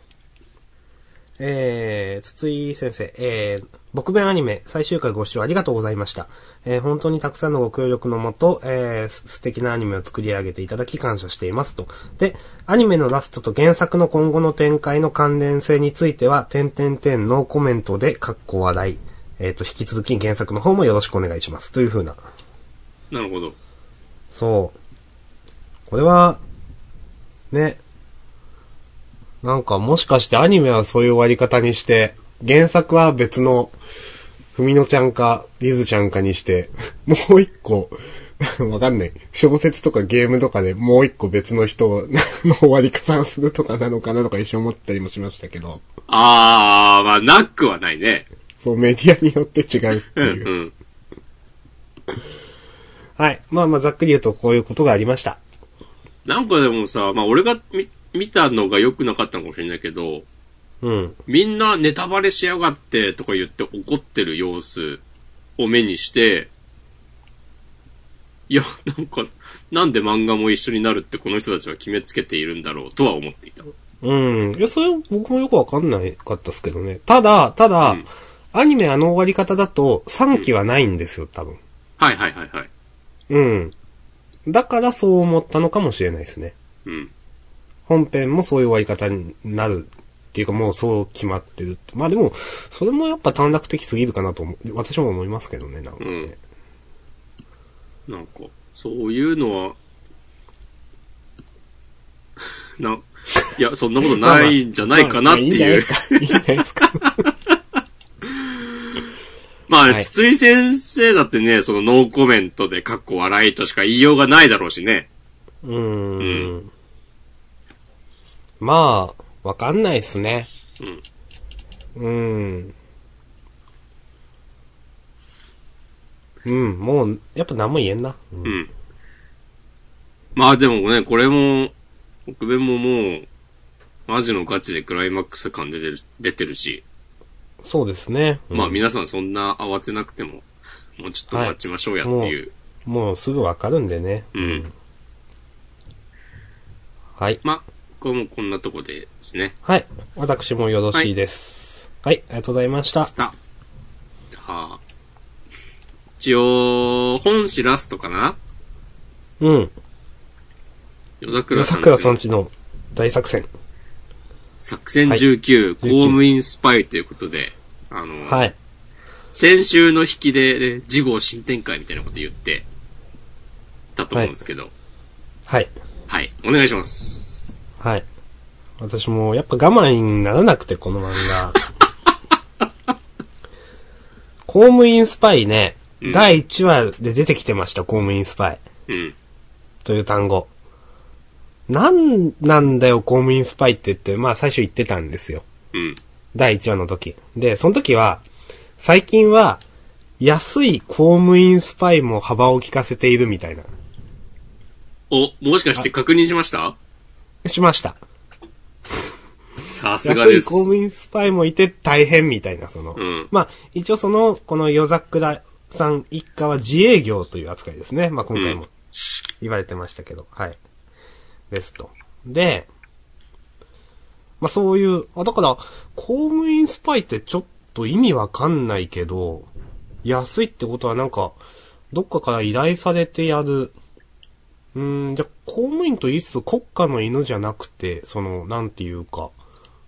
えー、筒井先生、えー、僕弁アニメ最終回ご視聴ありがとうございました。えー、本当にたくさんのご協力のもと、えー、す素敵なアニメを作り上げていただき感謝していますと。で、アニメのラストと原作の今後の展開の関連性については、点々点のコメントで、かっこ笑い。えっ、と、引き続き原作の方もよろしくお願いします。という風な。なるほど。そう。これは、ね。なんかもしかしてアニメはそういう終わり方にして、原作は別の、ふみのちゃんか、リズちゃんかにして、もう一個、わかんない。小説とかゲームとかでもう一個別の人 の終わり方をするとかなのかなとか一瞬思ったりもしましたけど、あー、まあ、なくはないね。そうメディアによって違うってうんいう。うん。はい。まあまあざっくり言うとこういうことがありました。なんかでもさ、まあ俺が見見たのが良くなかったのかもしれないけど、うん。みんなネタバレしやがってとか言って怒ってる様子を目にして、いや、なんか、なんで漫画も一緒になるってこの人たちは決めつけているんだろうとは思っていた。うん。いや、それ僕もよくわかんないかったですけどね。ただ、ただ、うんアニメあの終わり方だと3期はないんですよ、多分。はいはいはいはい。うん。だからそう思ったのかもしれないですね。うん。本編もそういう終わり方になるっていうかもうそう決まってるって。まあでも、それもやっぱ短絡的すぎるかなと思う、私も思いますけどね、なんかね。なんか、そういうのは、な、いや、そんなことないんじゃないかなっていう。いいんじゃないですか。まあ、はい筒井先生だってね、そのノーコメントで、かっこ笑いとしか言いようがないだろうしね。うーん。まあ、わかんないっすね。うん。うん、もう、やっぱ何も言えんな。うんうん。まあでもね、これも、北弁ももう、マジのガチでクライマックス感出てる、出てるし、そうですね。うんまあ皆さんそんな慌てなくても、もうちょっと待ちましょうやっていう。もうすぐわかるんでね。うん。はい。まあ、これもこんなとこでですね。はい。私もよろしいです。はい、ありがとうございました。した。じゃあ、一応、本誌ラストかな？うん。夜桜さん桜さんちの大作戦。作戦はい19、19公務員スパイということで、あの、はい。先週の引きで、ね、事後新展開みたいなこと言ってたと思うんですけど、はい、はい。お願いします。はい。私もやっぱ我慢にならなくて、この漫画。公務員スパイね、うん第1話で出てきてました、公務員スパイ。うん。という単語。なんなんだよ、公務員スパイって言って、まあ最初言ってたんですよ。うん。第1話の時。で、その時は、最近は、安い公務員スパイも幅を利かせているみたいな。お、もしかして確認しました？しました。さすが安いです。公務員スパイもいて大変みたいな、その。うんまあ、一応その、この夜桜さん一家は自営業という扱いですね。まあ今回も言われてましたけど、はい。ですと。で、まあそういう、あ、だから、公務員スパイってちょっと意味わかんないけど、安いってことはなんか、どっかから依頼されてやる、うーん、じゃ、公務員と言いつつ国家の犬じゃなくて、その、なんていうか、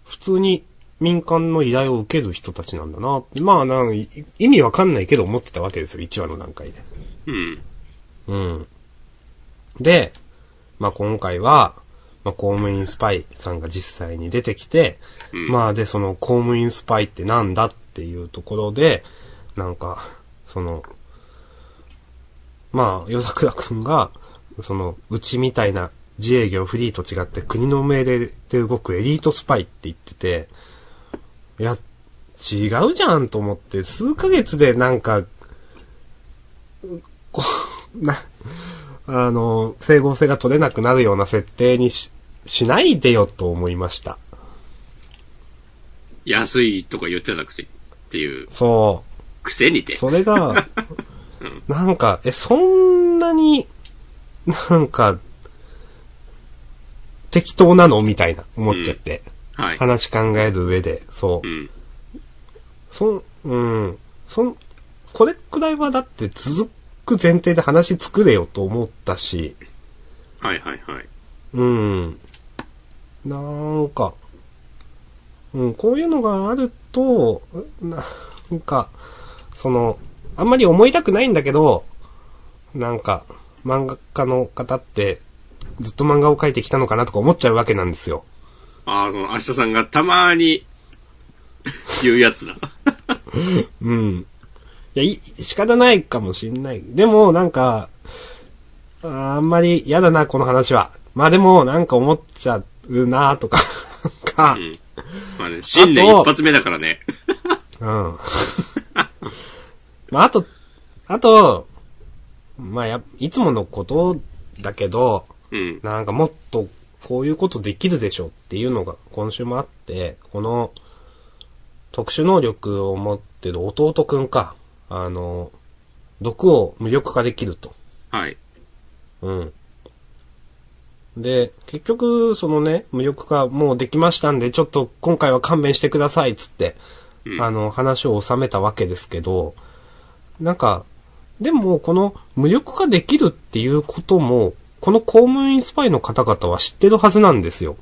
普通に民間の依頼を受ける人たちなんだな。まあなん、い意味わかんないけど思ってたわけですよ、1話の段階で。うん。うん。で、まあ今回は、まあ公務員スパイさんが実際に出てきて、うんまあで、その公務員スパイってなんだっていうところで、なんか、その、まあ、夜桜くんが、その、うちみたいな自営業フリーと違って国の命令で動くエリートスパイって言ってて、いや、違うじゃんと思って、数ヶ月でなんか、こう、な、あの、整合性が取れなくなるような設定にし、しないでよと思いました。安いとか言ってたくせにっていう、そう。くせにて。それが、なんか、え、そんなに、なんか、適当なの？みたいな、思っちゃって。はい。話考える上で、そうう。ん。そん、うん。そん、これくらいはだって続く前提で話作れよと思ったし、はいはいはい。うん。なんか、うん、こういうのがあると、なんか、その、あんまり思いたくないんだけど、なんか、漫画家の方って、ずっと漫画を描いてきたのかなとか思っちゃうわけなんですよ。ああ、その、明日さんがたまに言うやつだ。うん。いや、い、仕方ないかもしんない。でも、なんか、あーあんまり嫌だな、この話は。まあでも、なんか思っちゃうな、とか、か、うん。まあね、新年一発目だからね。うん。まあ、あと、あと、まあや、いつものことだけど、うん。なんかもっとこういうことできるでしょっていうのが今週もあって、この特殊能力を持ってる弟くんか、あの、毒を無力化できると。はい。うん。で、結局、そのね、無力化もうできましたんで、ちょっと今回は勘弁してください、つって、うんあの、話を収めたわけですけど、なんか、でも、この無力化できるっていうことも、この公務員スパイの方々は知ってるはずなんですよ。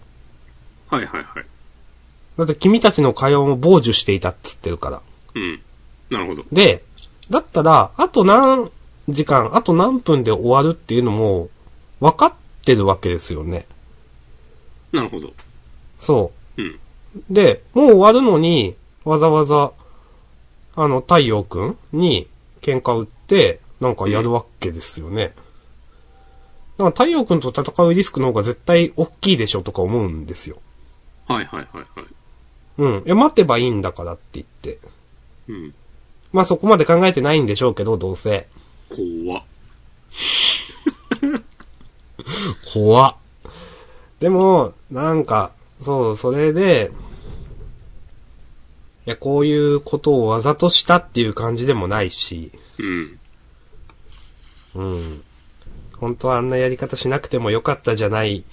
はいはいはい。だって君たちの会話も傍受していたっつってるから。うん。なるほど。で、だったら、あと何時間、あと何分で終わるっていうのも、分かってるわけですよね。なるほど。そうん。う。で、もう終わるのに、わざわざ、あの、太陽くんに喧嘩売って、なんかやるわけですよね。だから太陽くんと戦うリスクの方が絶対大きいでしょとか思うんですよ。はいはいはいはい。うん。いや、待てばいいんだからって言って。うん。まあそこまで考えてないんでしょうけど、どうせ。怖っ。怖っ。でも、なんか、そう、それで、いや、こういうことをわざとしたっていう感じでもないし、うん。うん。本当はあんなやり方しなくてもよかったじゃない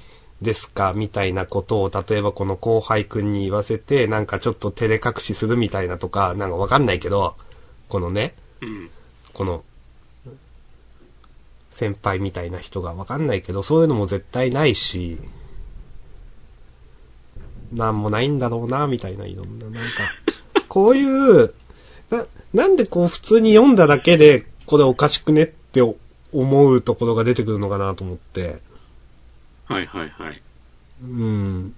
ですか、みたいなことを、例えばこの後輩くんに言わせて、なんかちょっと照れ隠しするみたいなとか、なんかわかんないけど、このね、うん。この、先輩みたいな人がわかんないけど、そういうのも絶対ないし、なんもないんだろうな、みたいな、いろんな、なんか、こういう、な、なんでこう普通に読んだだけで、これおかしくねって思うところが出てくるのかなと思って、はいはいはい。うん。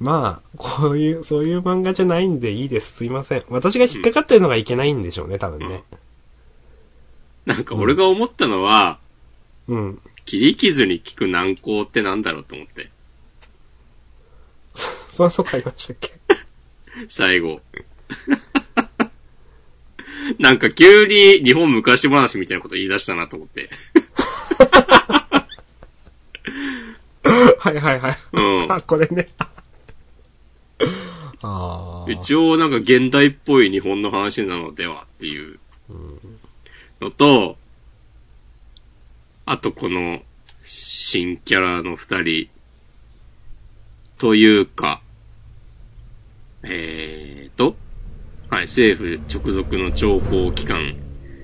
まあ、こういう、そういう漫画じゃないんでいいです。すいません。私が引っかかってるのがいけないんでしょうね、多分ね。なんか俺が思ったのは、うん。切り傷に効く難航ってなんだろうと思って。そ んなの買いましたっけ？最後。なんか急に日本昔話みたいなこと言い出したなと思って。はいはいはい。うん。あ、これね。ああ。一応なんか現代っぽい日本の話なのではっていうのと、あとこの新キャラの二人というか、えーと、はい、政府直属の情報機関、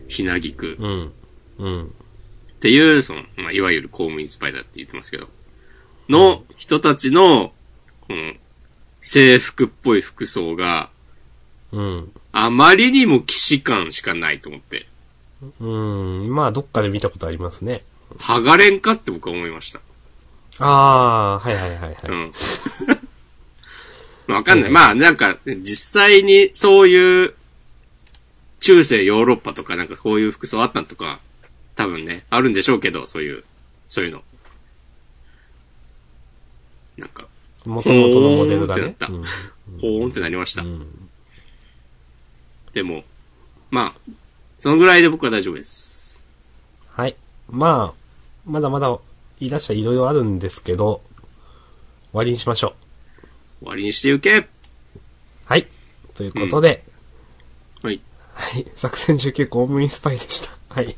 ひなぎくうん。うん。っていう、その、まあ、いわゆる公務員スパイだって言ってますけど、の人たちの、この、制服っぽい服装が、うん。あまりにも騎士感しかないと思って、うん。まあ、どっかで見たことありますね。剥がれんかって僕は思いました。ああ、はいはいはいはい。うん。まあわかんない。まあなんか、実際にそういう中世ヨーロッパとかなんかこういう服装あったのとか、多分ね、あるんでしょうけど、そういう、そういうの。なんか、元々のモデルがね。ほーんってなったうんほーんってなりました。うんでも、まあ、そのぐらいで僕は大丈夫です。はい。まあ、まだまだ言い出したらいろいろあるんですけど、終わりにしましょう。終わりにしてゆけはい。ということで、はい。はい。作戦19公務員スパイでした。はい。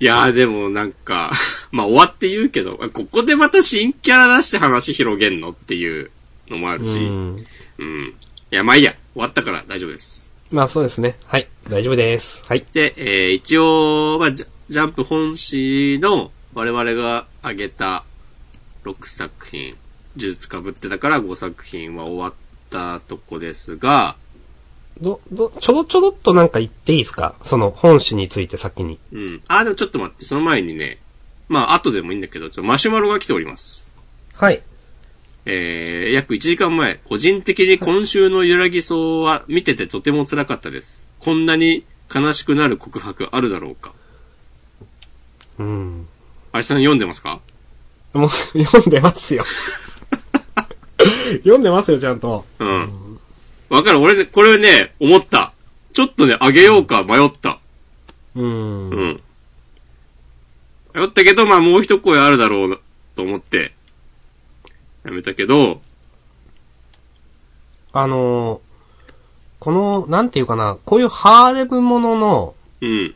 いやーでもなんか、まあ終わって言うけど、ここでまた新キャラ出して話広げんのっていうのもあるし、ううん。ん。いや、まあいいや。終わったから大丈夫です。まあそうですね。はい。大丈夫です。はい。で、えー一応、まあジャ、ジャンプ本誌の我々が挙げた6作品、呪術被ってたから5作品は終わったとこですが、ど、ど、ちょろちょろっとなんか言っていいですか？その本誌について先に。うん。あ、でもちょっと待って、その前にね、まあ後でもいいんだけど、ちょっとマシュマロが来ております。はい。えー、約1時間前、個人的に今週の揺らぎそうは見ててとても辛かったです。こんなに悲しくなる告白あるだろうか。うん。あいさん読んでますか？もう、読んでますよ。読んでますよ、ちゃんと。うん。わかる。俺ね、これね、思った。ちょっとね、あげようか迷った。うん。うん。迷ったけど、まあもう一声あるだろうな、と思って、やめたけど、あのーこの、なんていうかな、こういうハーレムものの、うん。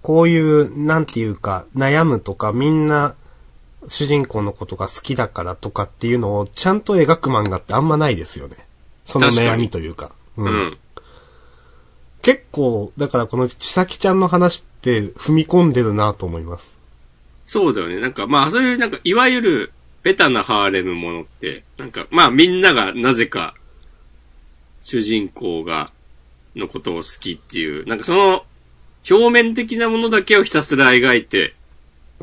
こういう、なんていうか、悩むとか、みんな、主人公のことが好きだからとかっていうのをちゃんと描く漫画ってあんまないですよね。その悩みというか。う。うん結構、だからこのちさきちゃんの話って踏み込んでるなと思います。そうだよね。なんか、まあ、そういう、なんか、いわゆる、ベタなハーレムものって、なんか、まあ、みんながなぜか、主人公が、のことを好きっていう、なんかその、表面的なものだけをひたすら描いて、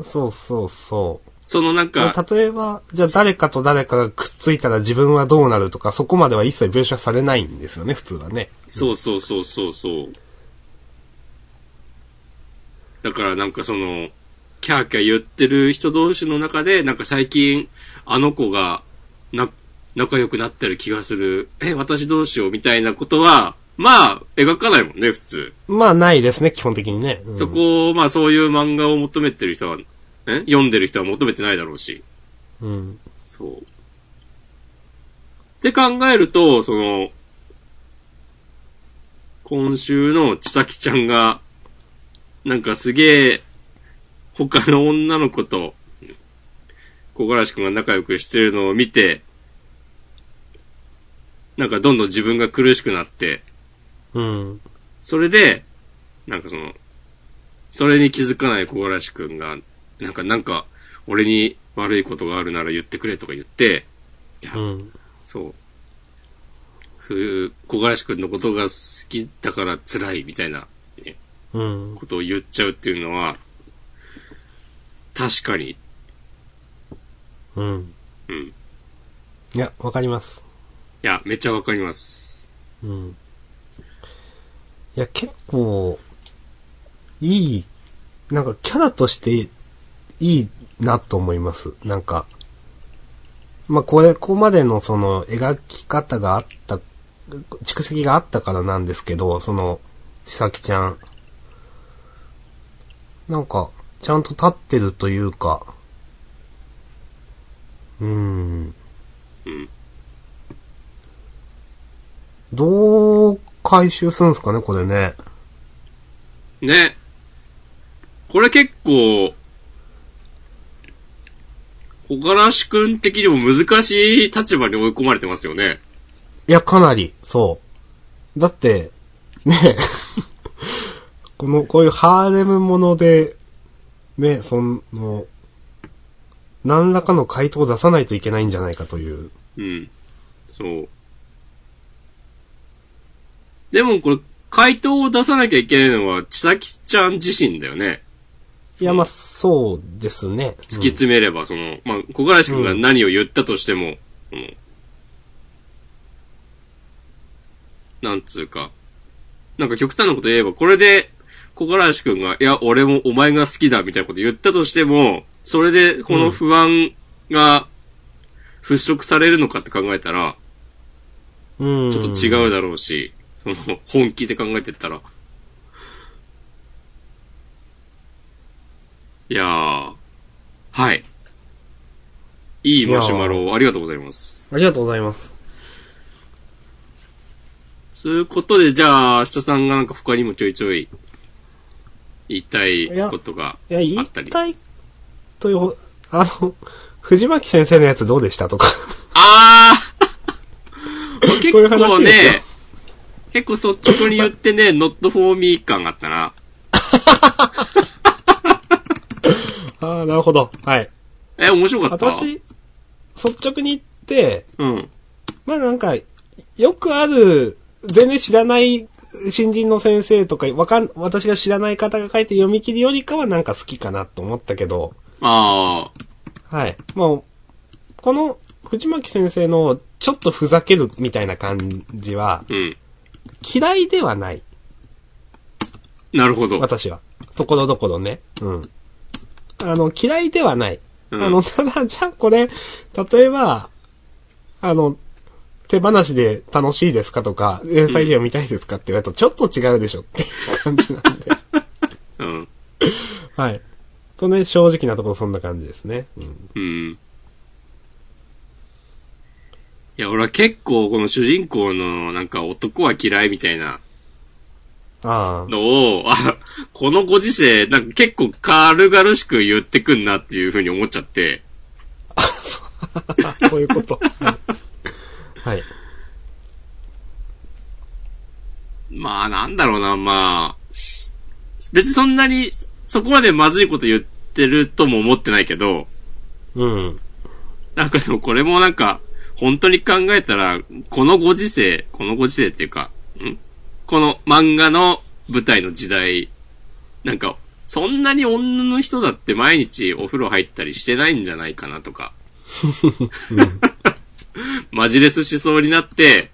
そうそうそう。そのなんか、例えば、じゃあ誰かと誰かがくっついたら自分はどうなるとか、そこまでは一切描写されないんですよね、普通はね。そうそうそうそうそう。だからなんかその、キャーキャー言ってる人同士の中で、なんか最近、あの子が、な、仲良くなってる気がする。え、私どうしようみたいなことは、まあ、描かないもんね、普通。まあないですね、基本的にね。うんそこを、まあそういう漫画を求めてる人は、え？読んでる人は求めてないだろうし。うん。そう。って考えると、その、今週のちさきちゃんが、なんかすげえ、他の女の子と、小柄しくんが仲良くしてるのを見て、なんかどんどん自分が苦しくなって、うん。それで、なんかその、それに気づかない小柄しくんが、なんか、なんか、俺に悪いことがあるなら言ってくれとか言って、いや、うん。そう。ふ小柄しくんのことが好きだから辛いみたいな、ね、うん。ことを言っちゃうっていうのは、確かに、うん。うん。いいや、わかります。や、めっちゃわかります。うん。いや、結構、いい、なんかキャラとしていいなと思います。なんか、まあ、これ、ここまでのその描き方があった、蓄積があったからなんですけど、その、ちさきちゃん。なんか、ちゃんと立ってるというか、うーん。うん。どう回収するんすかね、これね。ね。これ結構、小柄しくん的にも難しい立場に追い込まれてますよね。いや、かなり、そう。だって、ね この、こういうハーレムもので、ね、その、何らかの回答を出さないといけないんじゃないかという。うん。そう。でもこれ、回答を出さなきゃいけないのは、ちさきちゃん自身だよね。いや、まあ、そうですね。突き詰めれば、その、まあ、小柄しくんが何を言ったとしても、うん、なんつうか、なんか極端なこと言えば、これで、小柄橋くんが、いや、俺もお前が好きだみたいなこと言ったとしても、それでこの不安が払拭されるのかって考えたら、うん。ちょっと違うだろうし、その、本気で考えてったら。いやー、はい。いいマシュマロをありがとうございます。ありがとうございます。そういうことで、じゃあ、明日さんがなんか他にもちょいちょい言いたいことがいや、言いあったり。たいという、あの、藤巻先生のやつどうでしたとか。あー 結構ね、結構率直に言ってね、not for me 感あったな。ああ、なるほど。はい。え、面白かった？私、率直に言って、うん。まあなんか、よくある、全然知らない新人の先生とか、わかん、私が知らない方が書いて読み切りよりかはなんか好きかなと思ったけど、あはい。もう、この藤巻先生のちょっとふざけるみたいな感じは、ー、うん。嫌いではない。なるほど。私は。ところどころね。うん。あの、嫌いではない。うんあの、ただ、じゃあこれ、例えば、あの、手放しで楽しいですかとか、連載で読みたいですかって言われると、ちょっと違うでしょっていう感じなんで。うん。はい。とね、正直なところそんな感じですね。うん。うん。いや、俺は結構この主人公のなんか男は嫌いみたいなあのを、あ、このご時世、なんか結構軽々しく言ってくんなっていう風に思っちゃって、あ、そういうこと。はい。はい。まあなんだろうな、まあ、し別にそんなにそこまでまずいこと言ってるとも思ってないけど、うん。なんかでもこれもなんか、本当に考えたら、このご時世、このご時世っていうか、ん？この漫画の舞台の時代、なんか、そんなに女の人だって毎日お風呂入ったりしてないんじゃないかなとか。マジレスしそうになって、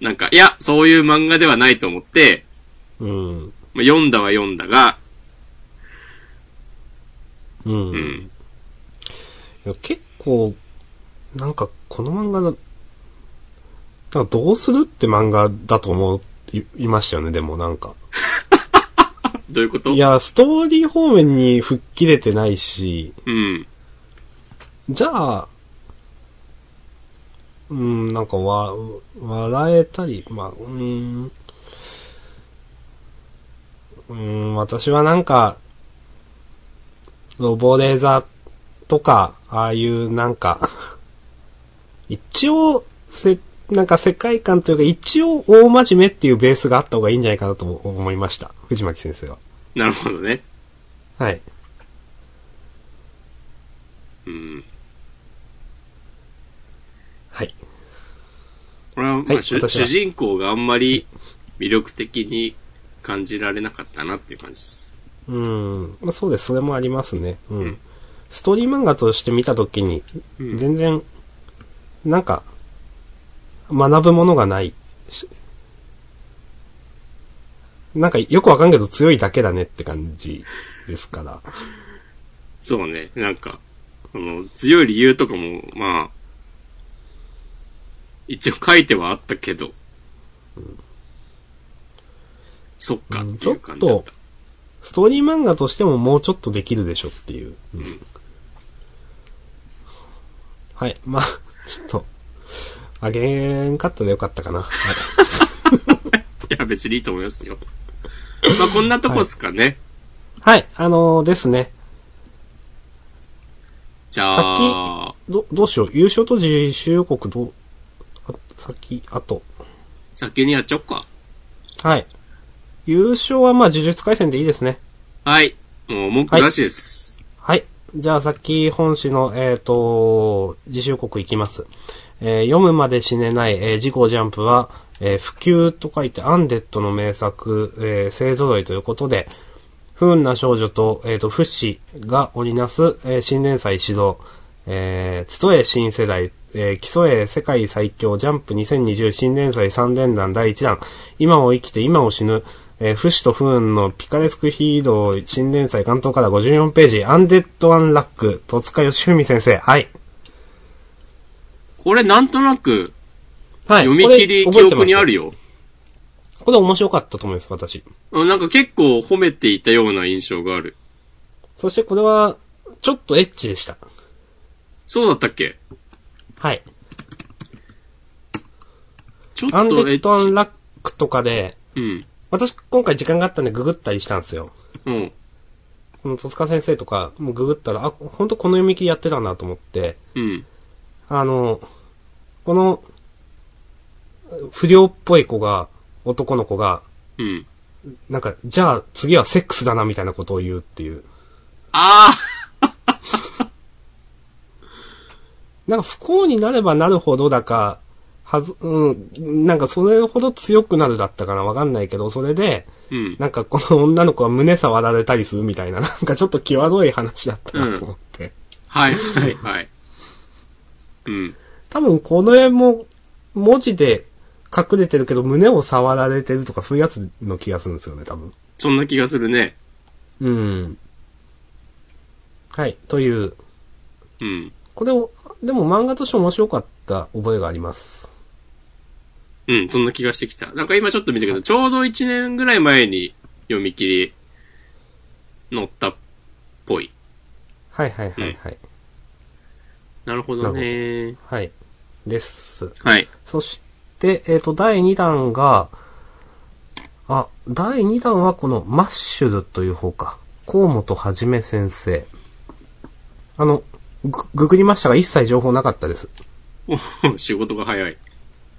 なんか、いや、そういう漫画ではないと思って、うん。まあ、読んだは読んだが、うん。いうん。や結構、なんか、この漫画だ、なんかどうするって漫画だと思いいましたよね、でもなんか。どういうこと？いや、ストーリー方面に吹っ切れてないし、うん。じゃあ、うん、なんかわ、笑えたり、まあ、うん、うん、私はなんか、ロボレーザとか、ああいうなんか、一応、せ、なんか世界観というか、一応大真面目っていうベースがあった方がいいんじゃないかなと思いました。藤巻先生は。なるほどね。はい。うん。はい。これは、まあ主はい主人公があんまり魅力的に感じられなかったなっていう感じです。うん。まあ、そうです。それもありますね。うん。うんストーリー漫画として見たときに、うん全然、なんか、学ぶものがない。しなんかよくわかんけど強いだけだねって感じですから。そうね。なんか、あの、強い理由とかも、まあ、一応書いてはあったけど、そっかっていう感じだった。ストーリー漫画としてももうちょっとできるでしょっていう。うんはい。まあ、ちょっと、あげんかったでよかったかな。は いいや、別にいいと思いますよ。まあ、こんなとこっすかね。はい、あのーですね。じゃあ、ど、どうしよう？優勝と自主予告どう、あ、先、あと。先にやっちゃおっか。はい。優勝はまあ呪術回戦でいいですね。はい。もう文句なしです。はい。じゃあさっき本誌の、えっ、と、自主予告いきます。えー読むまで死ねない、えー、ジゴジャンプは、えー普及と書いてアンデッドの名作、えー勢揃いということで、不運な少女と、えっ、と、フッシが織りなす、えー新連載始動、えー、つとえ新世代えー、基礎へ世界最強ジャンプ2020新連載3連弾第1弾。今を生きて今を死ぬ。えー、不死と不運のピカレスクヒーロー新連載関東から54ページ。アンデッド・アンラック。戸塚義文先生。はい。これなんとなく、はい。読み切り記憶にあるよ。よ。これ面白かったと思います、私。うんなんか結構褒めていたような印象がある。そしてこれは、ちょっとエッチでした。そうだったっけ？はい。ちょっアンデッッド・アンチ。ラックとかで、うん。私今回時間があったんでググったりしたんですよ。うん。この戸塚先生とか、もうググったら、あ、本当この読み切りやってたなと思って、うん。あの、この、不良っぽい子が、男の子が、うん。なんか、じゃあ次はセックスだなみたいなことを言うっていう。あ なんか不幸になればなるほどだか、はず、うん、なんかそれほど強くなるだったかなわかんないけど、それで、ーうん。なんかこの女の子は胸触られたりするみたいな、なんかちょっと際どい話だったなと思って。はい、はい、はい。うん。多分この絵も文字で隠れてるけど胸を触られてるとかそういうやつの気がするんですよね、多分。そんな気がするね。うん。はい、という。うん。これを、でも漫画として面白かった覚えがあります。うん、そんな気がしてきた。なんか今ちょっと見たけど、ちょうど1年ぐらい前に読み切り載ったっぽい。はいはいはいはい。なるほどね。はい。です。はい。そして、えっ、と、第2弾が、あ、第2弾はこのマッシュルという方か。河本はじめ先生。あの、ぐ、ググりましたが一切情報なかったです。お仕事が早い。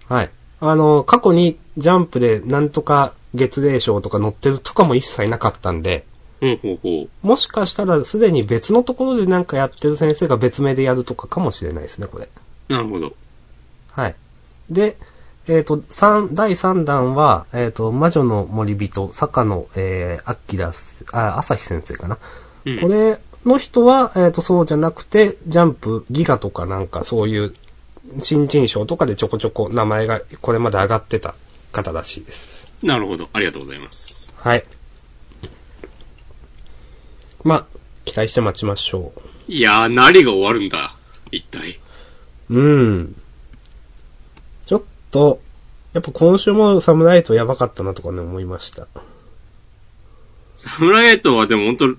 はい。あの、過去にジャンプでなんとか月齢賞とか載ってるとかも一切なかったんで、ほうほうほう。もしかしたらすでに別のところでなんかやってる先生が別名でやるとかかもしれないですね、これ。なるほど。はい。で、えっ、と、三、第3弾は、えっ、と、魔女の森人、坂野、えー、アッキラス、あ、朝日先生かな。うんこれの人は、えっ、と、そうじゃなくて、ジャンプ、ギガとかなんかそういう、新人賞とかでちょこちょこ名前がこれまで上がってた方らしいです。なるほど。ありがとうございます。はい。まあ、期待して待ちましょいやー、何が終わるんだ一体。う。うん。ちょっと、やっぱ今週もサムライトやばかったなとかね思いました。サムライトはでも本当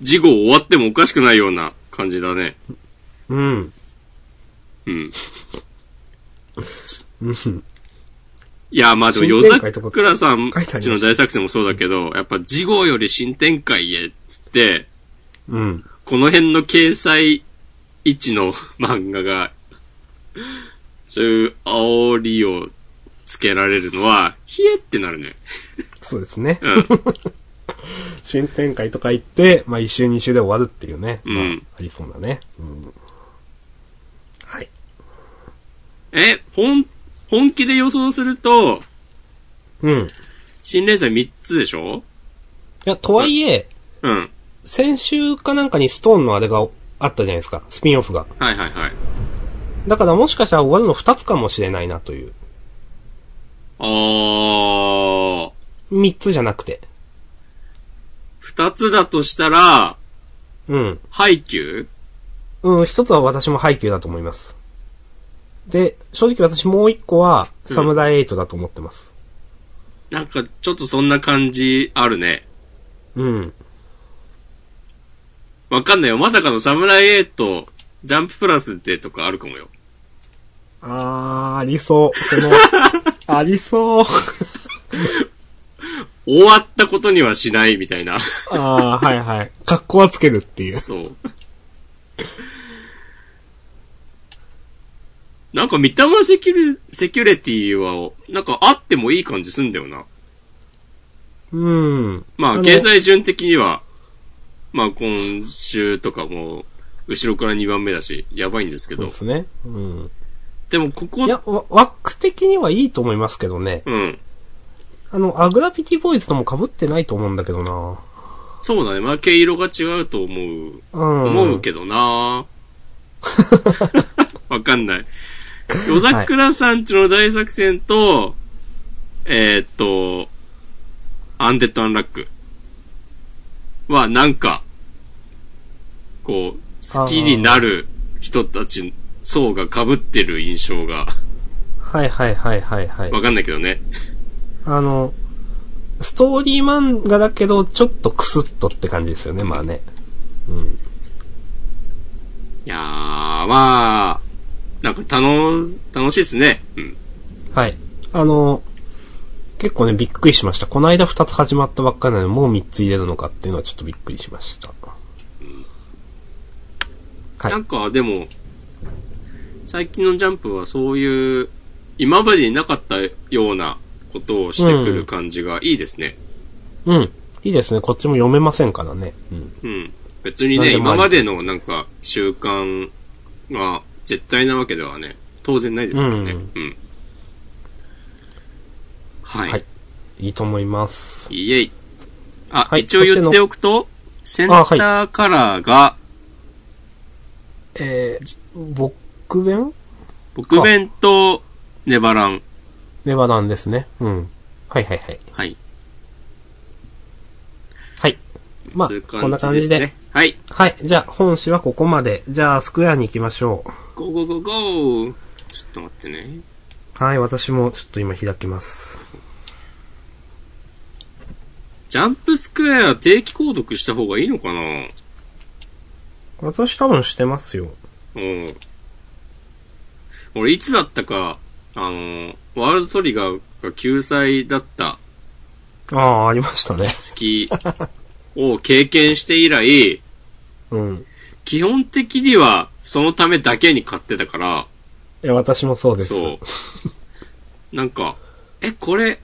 事後終わってもおかしくないような感じだね。うん。うん。うん。いや、まあでも、新夜桜さんちの大作戦もそうだけど、やっぱ事後より新展開へっつって、うん。この辺の掲載位置の漫画が、そういう煽りをつけられるのは、ひえってなるね。そうですね。うん。新展開とか言って、まあ一週二週で終わるっていうね。うんまあ、ありそうだね。うん。はい。え、本、本気で予想すると、うん。い新連載3つでしょ？や、とはいえ、うん。先週かなんかにストーンのあれがあったじゃないですか。スピンオフが。はいはいはい。だからもしかしたら終わるの二つかもしれないなという。あー、三つじゃなくて。2つだとしたら、うん。配給？うん、一つは私も配給だと思います。で、正直私もう一個は、サムライエイトだと思ってます。なんか、ちょっとそんな感じあるね。うん。わかんないよ。まさかのサムライエイト、ジャンププラスでとかあるかもよ。あー、ありそう。その、ありそう。終わったことにはしないみたいな。あー、はいはい。格好はつけるっていう。そう。なんか、三玉セキュリ、セキュリティは、なんかあってもいい感じすんだよな。うん。まあ、あの掲載順的には、まあ、今週とかも、後ろから2番目だし、やばいんですけどそうで。すね。うん。でも、ここい、や、わ枠的にはいいと思いますけどね。うん。あの、アグラピティボーイズとも被ってないと思うんだけどな。そうだね。まあ、毛色が違うと思う。うん。思うけどな わかんない。夜桜さんちの大作戦と、えーっと、アンデッド・アンラックはなんか、こう、好きになる人たち、層が被ってる印象が、はいはいはいはいはい。わかんないけどね。あの、ストーリー漫画だけど、ちょっとクスッとって感じですよね、まあね。うん。いやー、まあ、なんか楽、楽しいですね。うん。はい。あの、結構ね、びっくりしました。この間2つ始まったばっかりなのに、もう3つ入れるのかっていうのはちょっとびっくりしました。はいなんかでも、最近のジャンプはそういう、今までになかったようなことをしてくる感じがいいですね。うん。いいですね。こっちも読めませんからね。うん。うん。別にね、今までのなんか習慣が絶対なわけではね、当然ないですからね。ううんん。はい。はいいいと思います。イエイ。あ、はい一応言っておくと、センターカラーが、えー、ぼく勉？ぼく勉とネバラン。ネバなんですね。うん。はいはいはい。はい。はい。まあ、そういうこんな感じですね。感じで。はい。はい。じゃあ、本誌はここまで。じゃあ、スクエアに行きましょう。ゴーゴーゴーゴーちょっと待ってね。はい、私もちょっと今開きます。ジャンプスクエア定期購読した方がいいのかな？私多分してますよ。うん。俺いつだったか、あの、ワールドトリガーが救済だったああ、ありましたね。月を経験して以来、うん。基本的にはそのためだけに買ってたから、いや、私もそうです。そう。なんか、え、これ、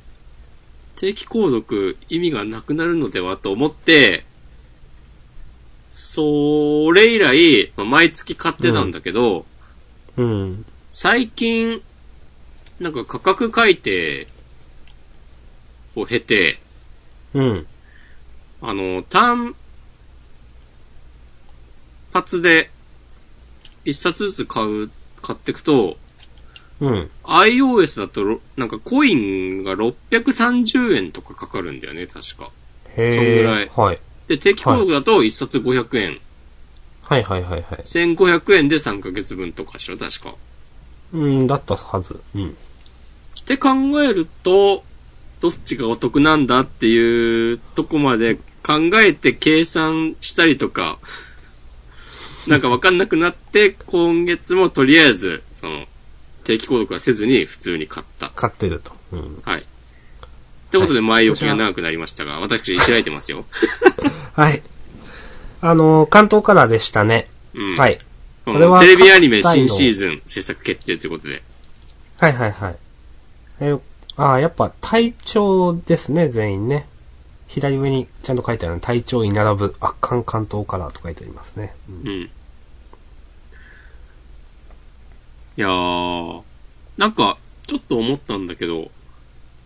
定期購読意味がなくなるのではと思って、それ以来、毎月買ってたんだけど、うん。最近、なんか価格改定を経て、うん。あの、単発で一冊ずつ買う、買っていくと、うん。iOS だとろ、なんかコインが630円とかかかるんだよね、確か。へえ。そんぐらいはい。で、定期購読だと一冊500円。はいはいはいはい。1500円で3ヶ月分とかでしょ、確か。うん、だったはず。うん。って考えると、どっちがお得なんだっていうとこまで考えて計算したりとか、なんかわかんなくなって、今月もとりあえず、その、定期購読はせずに普通に買った。買ってると。うん。はい。ってことで前置きが長くなりましたが、私開いてますよ。はい。あのー、関東カラーでしたね。うん。はい。ここれはのテレビアニメ新シーズン制作決定ということで。はいはいはい。えーああ、やっぱ体調ですね、全員ね。左上にちゃんと書いてあるの体調に並ぶ圧巻関東カラーと書いてありますね。うんうん。いやー、なんか、ちょっと思ったんだけど、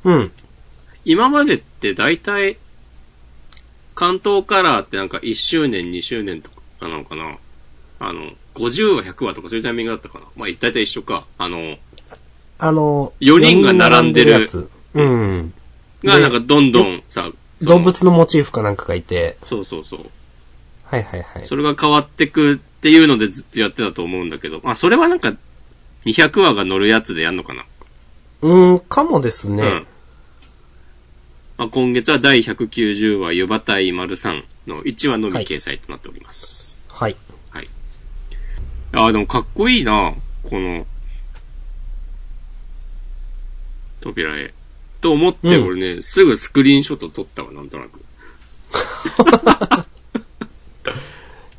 うん。今までって大体、関東カラーってなんか1周年、2周年とかなのかな？あの、50話、100話とかそういうタイミングだったかな？まあ、大体一緒か。あの、あの、四人が並んでる。うん。がなんかどんどんさ、動物のモチーフかなんかがいて、そうそうそう。はいはいはい。それが変わってくっていうのでずっとやってたと思うんだけど、まあ、それはなんか、200話が乗るやつでやんのかなうん、かもですね。うん。まあ、今月は第190話、湯端丸さんの1話のみ掲載となっております。はい。はい。ああ、でもかっこいいな、この、扉絵。と思って、うん俺ね、すぐスクリーンショット撮ったわ、なんとなく。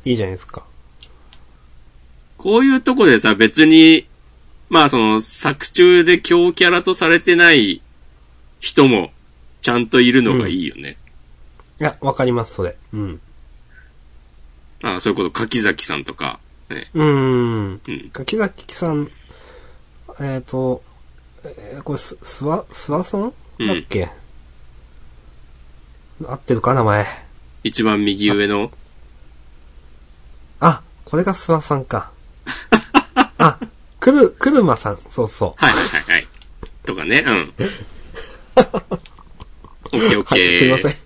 いいじゃないですか。こういうとこでさ、別に、まあその、作中で強キャラとされてない人も、ちゃんといるのがいいよね。いや、わかります、それ。うん。ああ、それこそ柿崎さんとか、ね。うーん。うん。柿崎さん、えっ、と、えーこれ、す、すわ、すわさんうんだっけ、合ってるか名前。一番右上の、あ、これが諏訪さんか。あ、くる、くるまさん。そうそはいはいはいはい。とかね、うん。オッケーオッう。はい、ケー。すいません。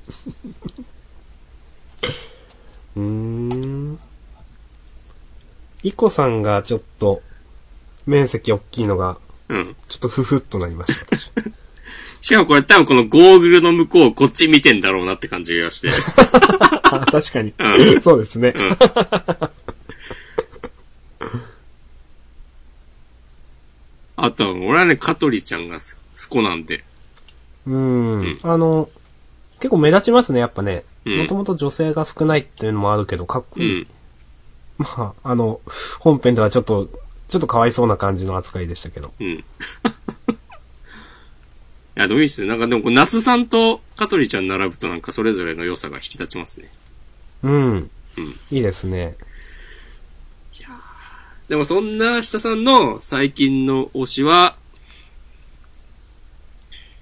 うーん。イコさんがちょっと、面積大きいのが、うん。ちょっとふふっとなりました。しかもこれ多分このゴーグルの向こうこっち見てんだろうなって感じがして。あ確かにう。そうですね。あとは俺はね、香取ちゃんがす好こなんで。うん。うんあの、結構目立ちますね、やっぱね。うんもともと女性が少ないっていうのもあるけど、かっこいい。うん。まあ、あの、本編ではちょっと、ちょっとかわいそうな感じの扱いでしたけど。うん。いや、でもいいっすね。なんかでも夏さんと香取ちゃん並ぶとなんかそれぞれの良さが引き立ちますね。うん。うん。いいですね。でもそんな下さんの最近の推しは、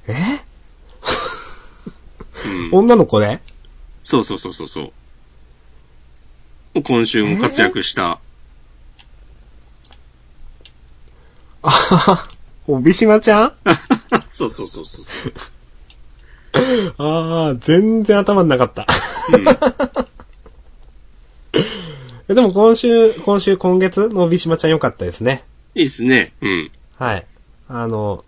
え？うん。女の子で？そうそうそうそうそう今週も活躍した。あはは。帯島ちゃん？そうそうそうそうそう。ああ、全然頭になかった。えでも今週、今週、今月の帯島ちゃん良かったですね。いいっすね。うん。はい。あの、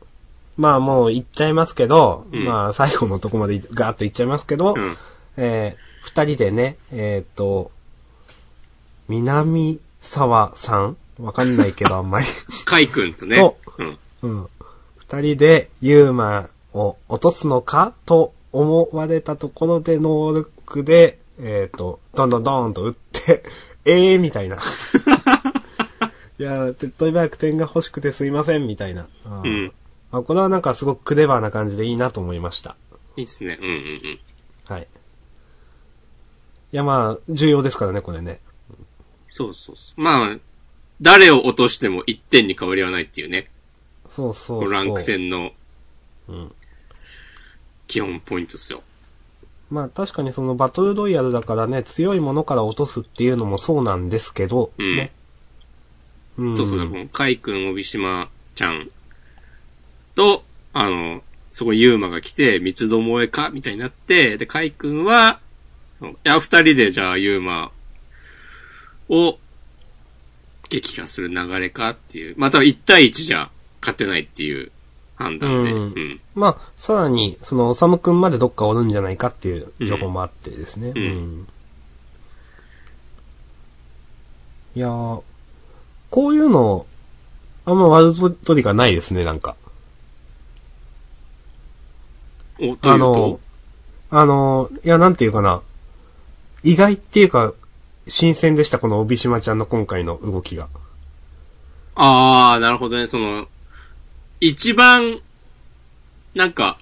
まあもう言っちゃいますけど、うんまあ最後のとこまでガーッと言っちゃいますけど、うん。えー二人でね、えっ、と、南沢さんわかんないけどあんまり。カイ君とね。そうん。うん。二人でユーマを落とすのかと思われたところで能力で、えっ、と、どんどんどんと打って、え えー、みたいな。いや、手っ取り早く点が欲しくてすいません、みたいな。うん。あこれはなんかすごくクレバーな感じでいいなと思いました。いいっすね。うんうんうん。はい。いや、まあ、重要ですからね、これね。そうそうそう。まあ、誰を落としても1点に変わりはないっていうね。そうそうそう。このランク戦のうん。基本ポイントですよ。まあ確かにそのバトルロイヤルだからね、強いものから落とすっていうのもそうなんですけど、うんね。うんそうそう。だからカイ君、帯島ちゃんと、あの、そこにユーマが来て、三つどもえかみたいになって、で、カイ君は、いや、二人でじゃあユーマを撃破する流れかっていう。また1対1じゃ勝てないっていう判断で。ううんん。まあ、さらに、その、おさむくんまでどっかおるんじゃないかっていう情報もあってですね。うんいやー、こういうの、あんま悪取りがないですね、なんか。お、というあのと、、あの、いや、なんていうかな。意外っていうか、新鮮でした、この帯島ちゃんの今回の動きが。あー、なるほどね。その、一番、なんか、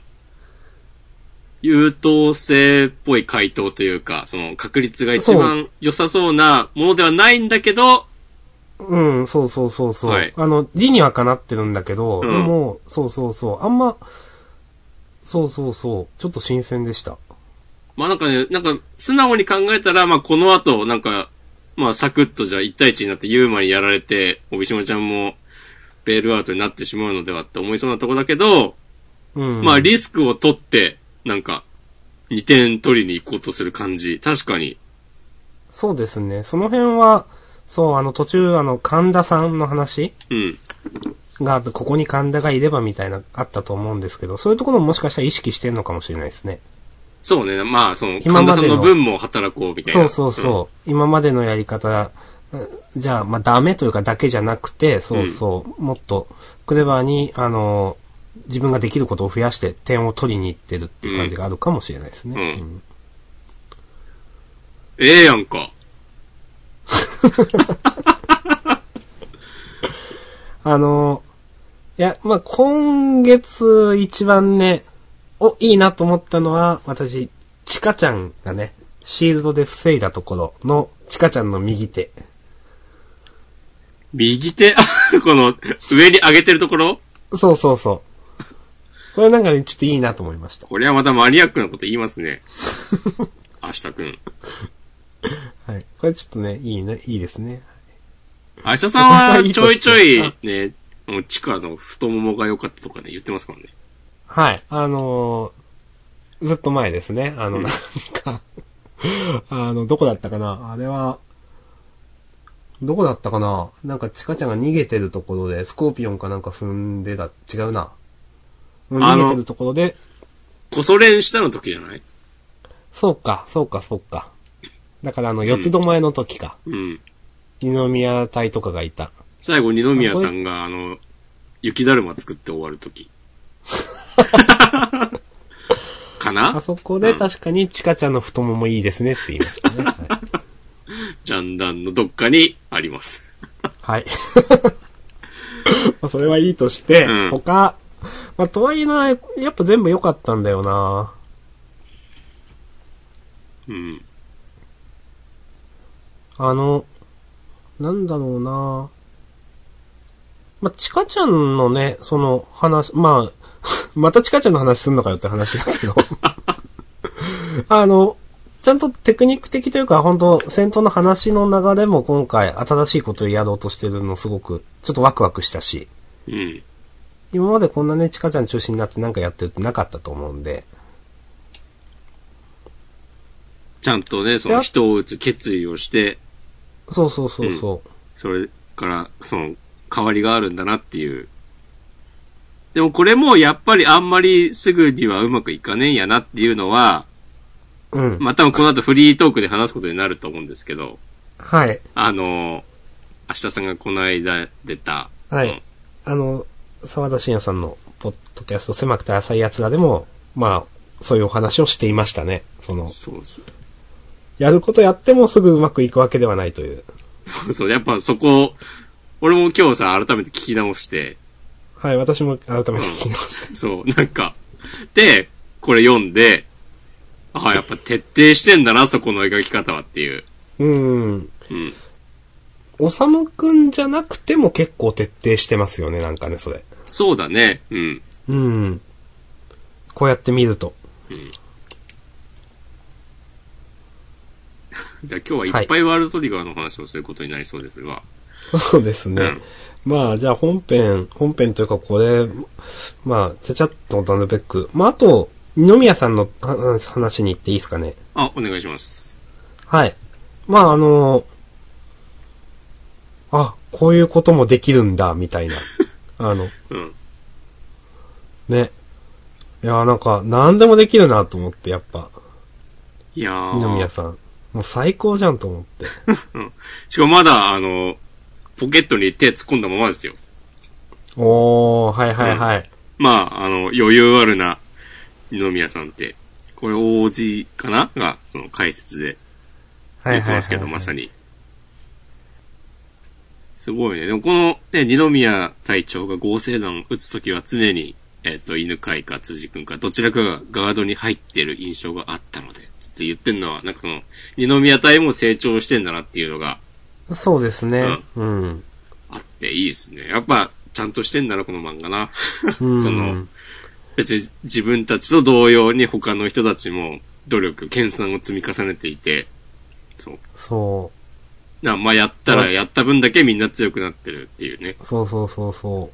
優等生っぽい回答というか、その確率が一番良さそうなものではないんだけど、うん、そうそうそうそう。はいあの、理にはかなってるんだけど、うんでも、そうそうそう。あんま、そうそうそう。ちょっと新鮮でした。まあなんかね、なんか素直に考えたら、まあこの後、なんか、まあサクッとじゃあ1対1になってユーマにやられて、帯島ちゃんもベールアウトになってしまうのではって思いそうなとこだけど、うん。まあリスクを取って、なんか、2点取りに行こうとする感じ。確かに。そうですね。その辺は、そう、あの、途中、あの、神田さんの話うん。がここに神田がいればみたいな、あったと思うんですけど、そういうところももしかしたら意識してんのかもしれないですね。そうね。まあ、その、神田さ今までのんの分も働こうみたいな。そうそうそう。今までのやり方、うんじゃあ、まあ、ダメというかだけじゃなくて、そうそう、もっと、クレバーに、あの、自分ができることを増やして点を取りに行ってるっていう感じがあるかもしれないですね。うんええやんか。あの、いや、まあ、今月一番ね、お、いいなと思ったのは、私、チカちゃんがね、シールドで防いだところの、チカちゃんの右手。右手？この、上に上げてるところ？そうそうそう。これなんかね、ちょっといいなと思いました。これはまたマニアックなこと言いますね。明日くん。はい。これちょっとね、いいね、いいですね。明日さんは ちょいちょいね、もう地下の太ももが良かったとかね、言ってますからね。はい。あのーずっと前ですね。あの、なんか、あの、どこだったかなあれは、どこだったかななんか、チカちゃんが逃げてるところで、スコーピオンかなんか踏んでだ、違うな。逃げてるところで、こそ練したの時じゃない？そうか、そうか、そうか。だからあの、四つどもえの時か。うん。二宮隊とかがいた。最後、二宮さんが、あの、雪だるま作って終わる時。かあなそこで確かにチカちゃんの太ももいいですねって言いましたね。ジャンダンのどっかにあります。はい。まあそれはいいとして、うん他、まあ、とはいえな、やっぱ全部良かったんだよな。うん。あの、なんだろうな。まあ、チカちゃんのね、その話、まあ、またチカちゃんの話すんのかよって話だけど。あの、ちゃんとテクニック的というか、本当戦闘の話の流れも今回新しいことをやろうとしてるのすごく、ちょっとワクワクしたし。うん。今までこんなね、チカちゃん中心になってなんかやってるってなかったと思うんで。ちゃんとね、その人を撃つ決意をして、そうそうそうそう。それから、その、変わりがあるんだなっていう。でもこれもやっぱりあんまりすぐにはうまくいかねえんやなっていうのは、うん。まあ、多分この後フリートークで話すことになると思うんですけど、はい。あの、明日さんがこの間出た、はい。あの、沢田信也さんのポッドキャスト狭くて浅い奴らでも、まあ、そういうお話をしていましたね。その、そうです。やることやってもすぐうまくいくわけではないという。そう、やっぱそこ、俺も今日さ、改めて聞き直して、はい、私も改めて聞き直し そう、なんか、で、これ読んで、ああ、やっぱ徹底してんだな、そこの描き方はっていう。た。うん。うん。おさむくんじゃなくても結構徹底してますよね、なんかね、それ。そうだね。うん。うん。こうやって見ると。じゃあ今日はいっぱいワールドトリガーの話をすることになりそうですが。そうですね。まあ、じゃあ本編、本編というかこれ、まあ、ちゃちゃっとなるべく。まあ、あと、二宮さんの話話に行っていいですかね。あ、お願いします。はい。まあ、あのあ、こういうこともできるんだ、みたいな。あの、うん。ね。いや、なんか、何でもできるなと思って、やっぱ、いや二宮ー。さん。もう最高じゃんと思って。しかもまだ、あの、ポケットに手突っ込んだままですよ。おー、はいはいはい。まあ、あの、余裕あるな、二宮さんって。これ、王子かな？が、その解説で。言ってますけど、まさに。すごいね。でもこの、ね、二宮隊長が合成弾撃つときは常に、えっ、と、犬飼か辻君か、どちらかがガードに入ってる印象があったので、つって言ってんのは、なんかその、二宮隊も成長してんだなっていうのがそうですね。うん。あっていいですね。やっぱ、ちゃんとしてんだな、この漫画な。うん その、別に自分たちと同様に他の人たちも努力、研鑽を積み重ねていて、そう。そな、まあ、やったらやった分だけみんな強くなってるっていうね。う。そうそうそうそ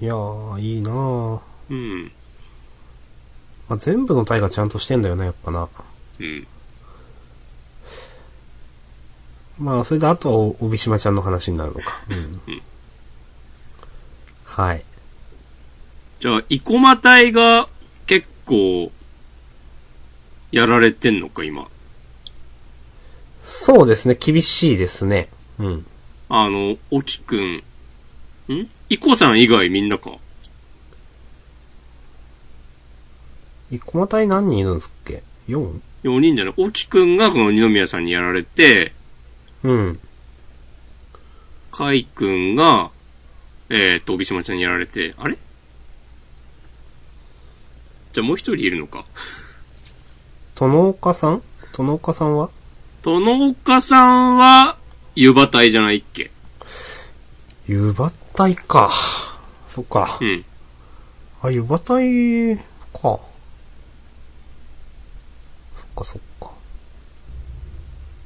う。いやー、いいなーうん。まあ、全部の体がちゃんとしてんだよね、やっぱな。うん。まあ、それであとはお帯島ちゃんの話になるのか。うん。うんはい。じゃあ、生駒隊が結構、やられてんのか、今。そうですね、厳しいですね。うん。あの、沖くん。ん？イコさん以外みんなか？生駒隊何人いるんですっけ ?4? 4人じゃない。沖くんがこの二宮さんにやられて、うん。海くんが、えーっと、帯島ちゃんにやられて、あれ？じゃあもう一人いるのか。殿岡さん？殿岡さんは？殿岡さんは、湯葉隊じゃないっけ？湯葉隊か。そっかう。ん。あ、湯葉隊か。そっかそっか。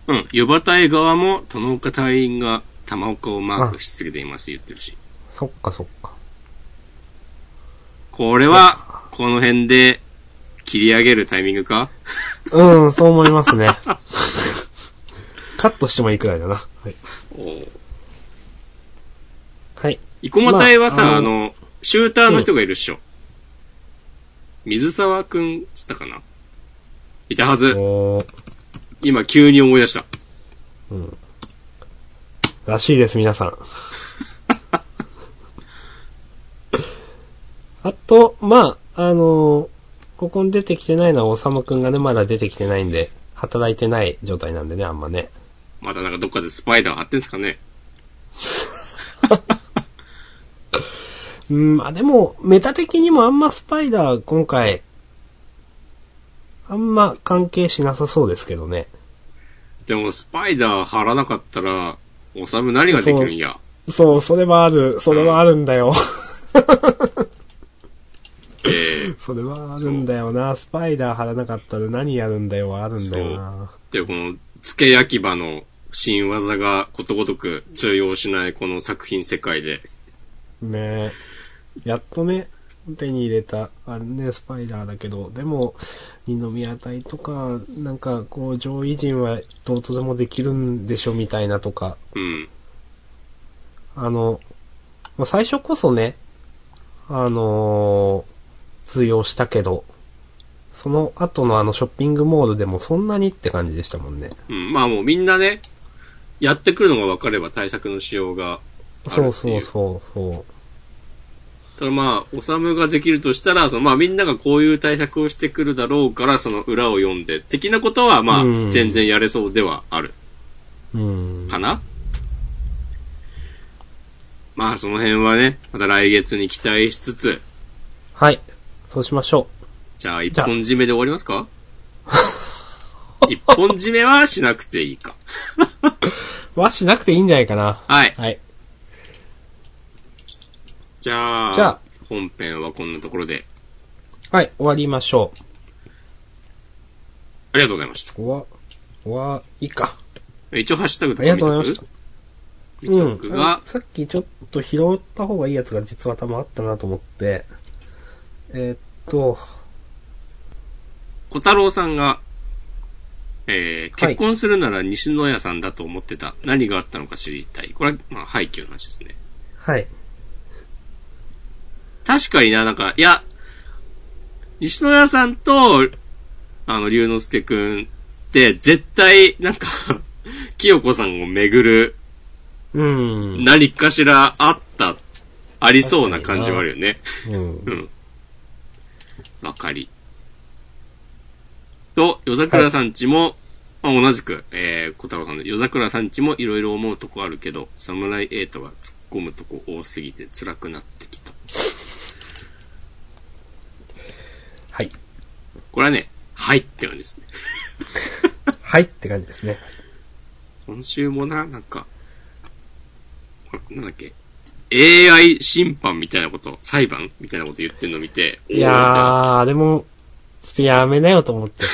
うん。湯葉隊側も、殿岡隊員が玉岡をマークし続けています言ってるし。そっかそっか。これは、この辺で切り上げるタイミングか？うん、そう思いますね。カットしてもいいくらいだな。はい。はい。生駒隊はさ、まあああの、シューターの人がいるっしょ。水沢くん、つったかな？いたはず。今急に思い出した。らしいです、皆さん。あと、まあ、あのここに出てきてないのは、おさむくんがね、まだ出てきてないんで、働いてない状態なんでね、あんまね。まだなんかどっかでスパイダー貼ってんすかね うん、まあでも、メタ的にもあんまスパイダー、今回、あんま関係しなさそうですけどね。でもスパイダー貼らなかったら、おさむ何ができるんや？そう、それはある、それはあるんだよ。えー、それはあるんだよな。スパイダー貼らなかったら何やるんだよはあるんだよな。で、この、付け焼き場の新技がことごとく通用しないこの作品世界で、ねえ。やっとね、手に入れた、あれね、スパイダーだけど、でも、二宮隊とか、なんか、こう、上位陣はどうとでもできるんでしょみたいなとか、うん。あの、まあ最初こそね、あのー通用したけど、その後のあのショッピングモールでもそんなにって感じでしたもんね。うん。まあもうみんなね、やってくるのが分かれば対策の仕様があるっていう。そうそうそうそう。ただまあ、おさむができるとしたら、そのまあみんながこういう対策をしてくるだろうから、その裏を読んで、的なことはまあうん全然やれそうではある。うん。かな？まあその辺はね、また来月に期待しつつ、はい。そうしましょじゃあ一本締めで終わりますか？一本締めはしなくていいか。う。はしなくていいんじゃないかな。はい。はい。じゃあ、じゃあ本編はこんなところで、はい、終わりましょありがとうございました。う。終わ、終わ、いいか。一応ハッシュタグとありか見とく？がとうございました。うん。が、さっきちょっと拾った方がいいやつが実は多分あったなと思って。えーっと、小太郎さんが、えー、はい結婚するなら西野屋さんだと思ってた。何があったのか知りたい。これは、まあ、背景の話ですね。はい。確かにな、なんか、いや、西野屋さんと、あの、龍之介くんって、絶対、なんか、清子さんをめぐる、うん。何かしらあった、ありそうな感じはあるよね。うんう。ん。わかり。と、夜桜さんちも、まあ、同じく、えー、小太郎さんで、夜桜さんちもいろいろ思うとこあるけど、サムライエイトが突っ込むとこ多すぎて辛くなってきた。はい。これはね、はいって感じですね。はいって感じですね。今週もな、なんか、なんだっけ、AI 審判みたいなこと、裁判みたいなこと言ってんの見て、いやー、でも、ちょっとやめなよと思っちゃっ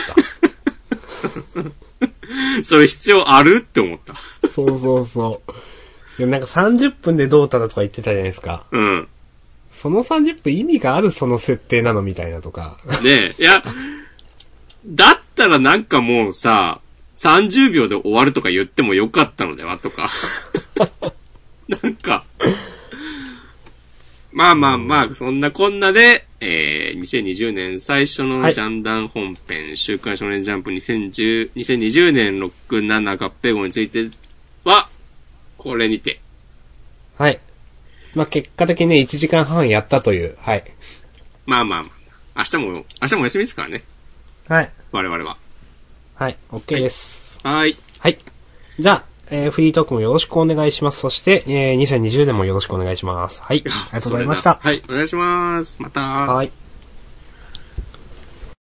おー それ必要あるって思った。た。そうそうそう。いやなんか30分でどうたらとか言ってたじゃないですか。うん。その30分意味があるその設定なのみたいなとか。ねえ、いや、だったらなんかもうさ、30秒で終わるとか言ってもよかったのではとか。なんか。まあまあまあ、そんなこんなで、えー、2020年最初のはいジャンダン本編、週刊少年ジャンプ2010 2020年6、7合併号については、これにて。はい。まあ、結果的にね、1時間半やったという。はい。まあまあまあ。明日も、明日もお休みですからね。はい。我々は。はい。OK です。はい。はい。じゃあ、えーフリートークもよろしくお願いします。そして、えー2020年もよろしくお願いします。はい。ありがとうございました。はい、お願いします。また。はい。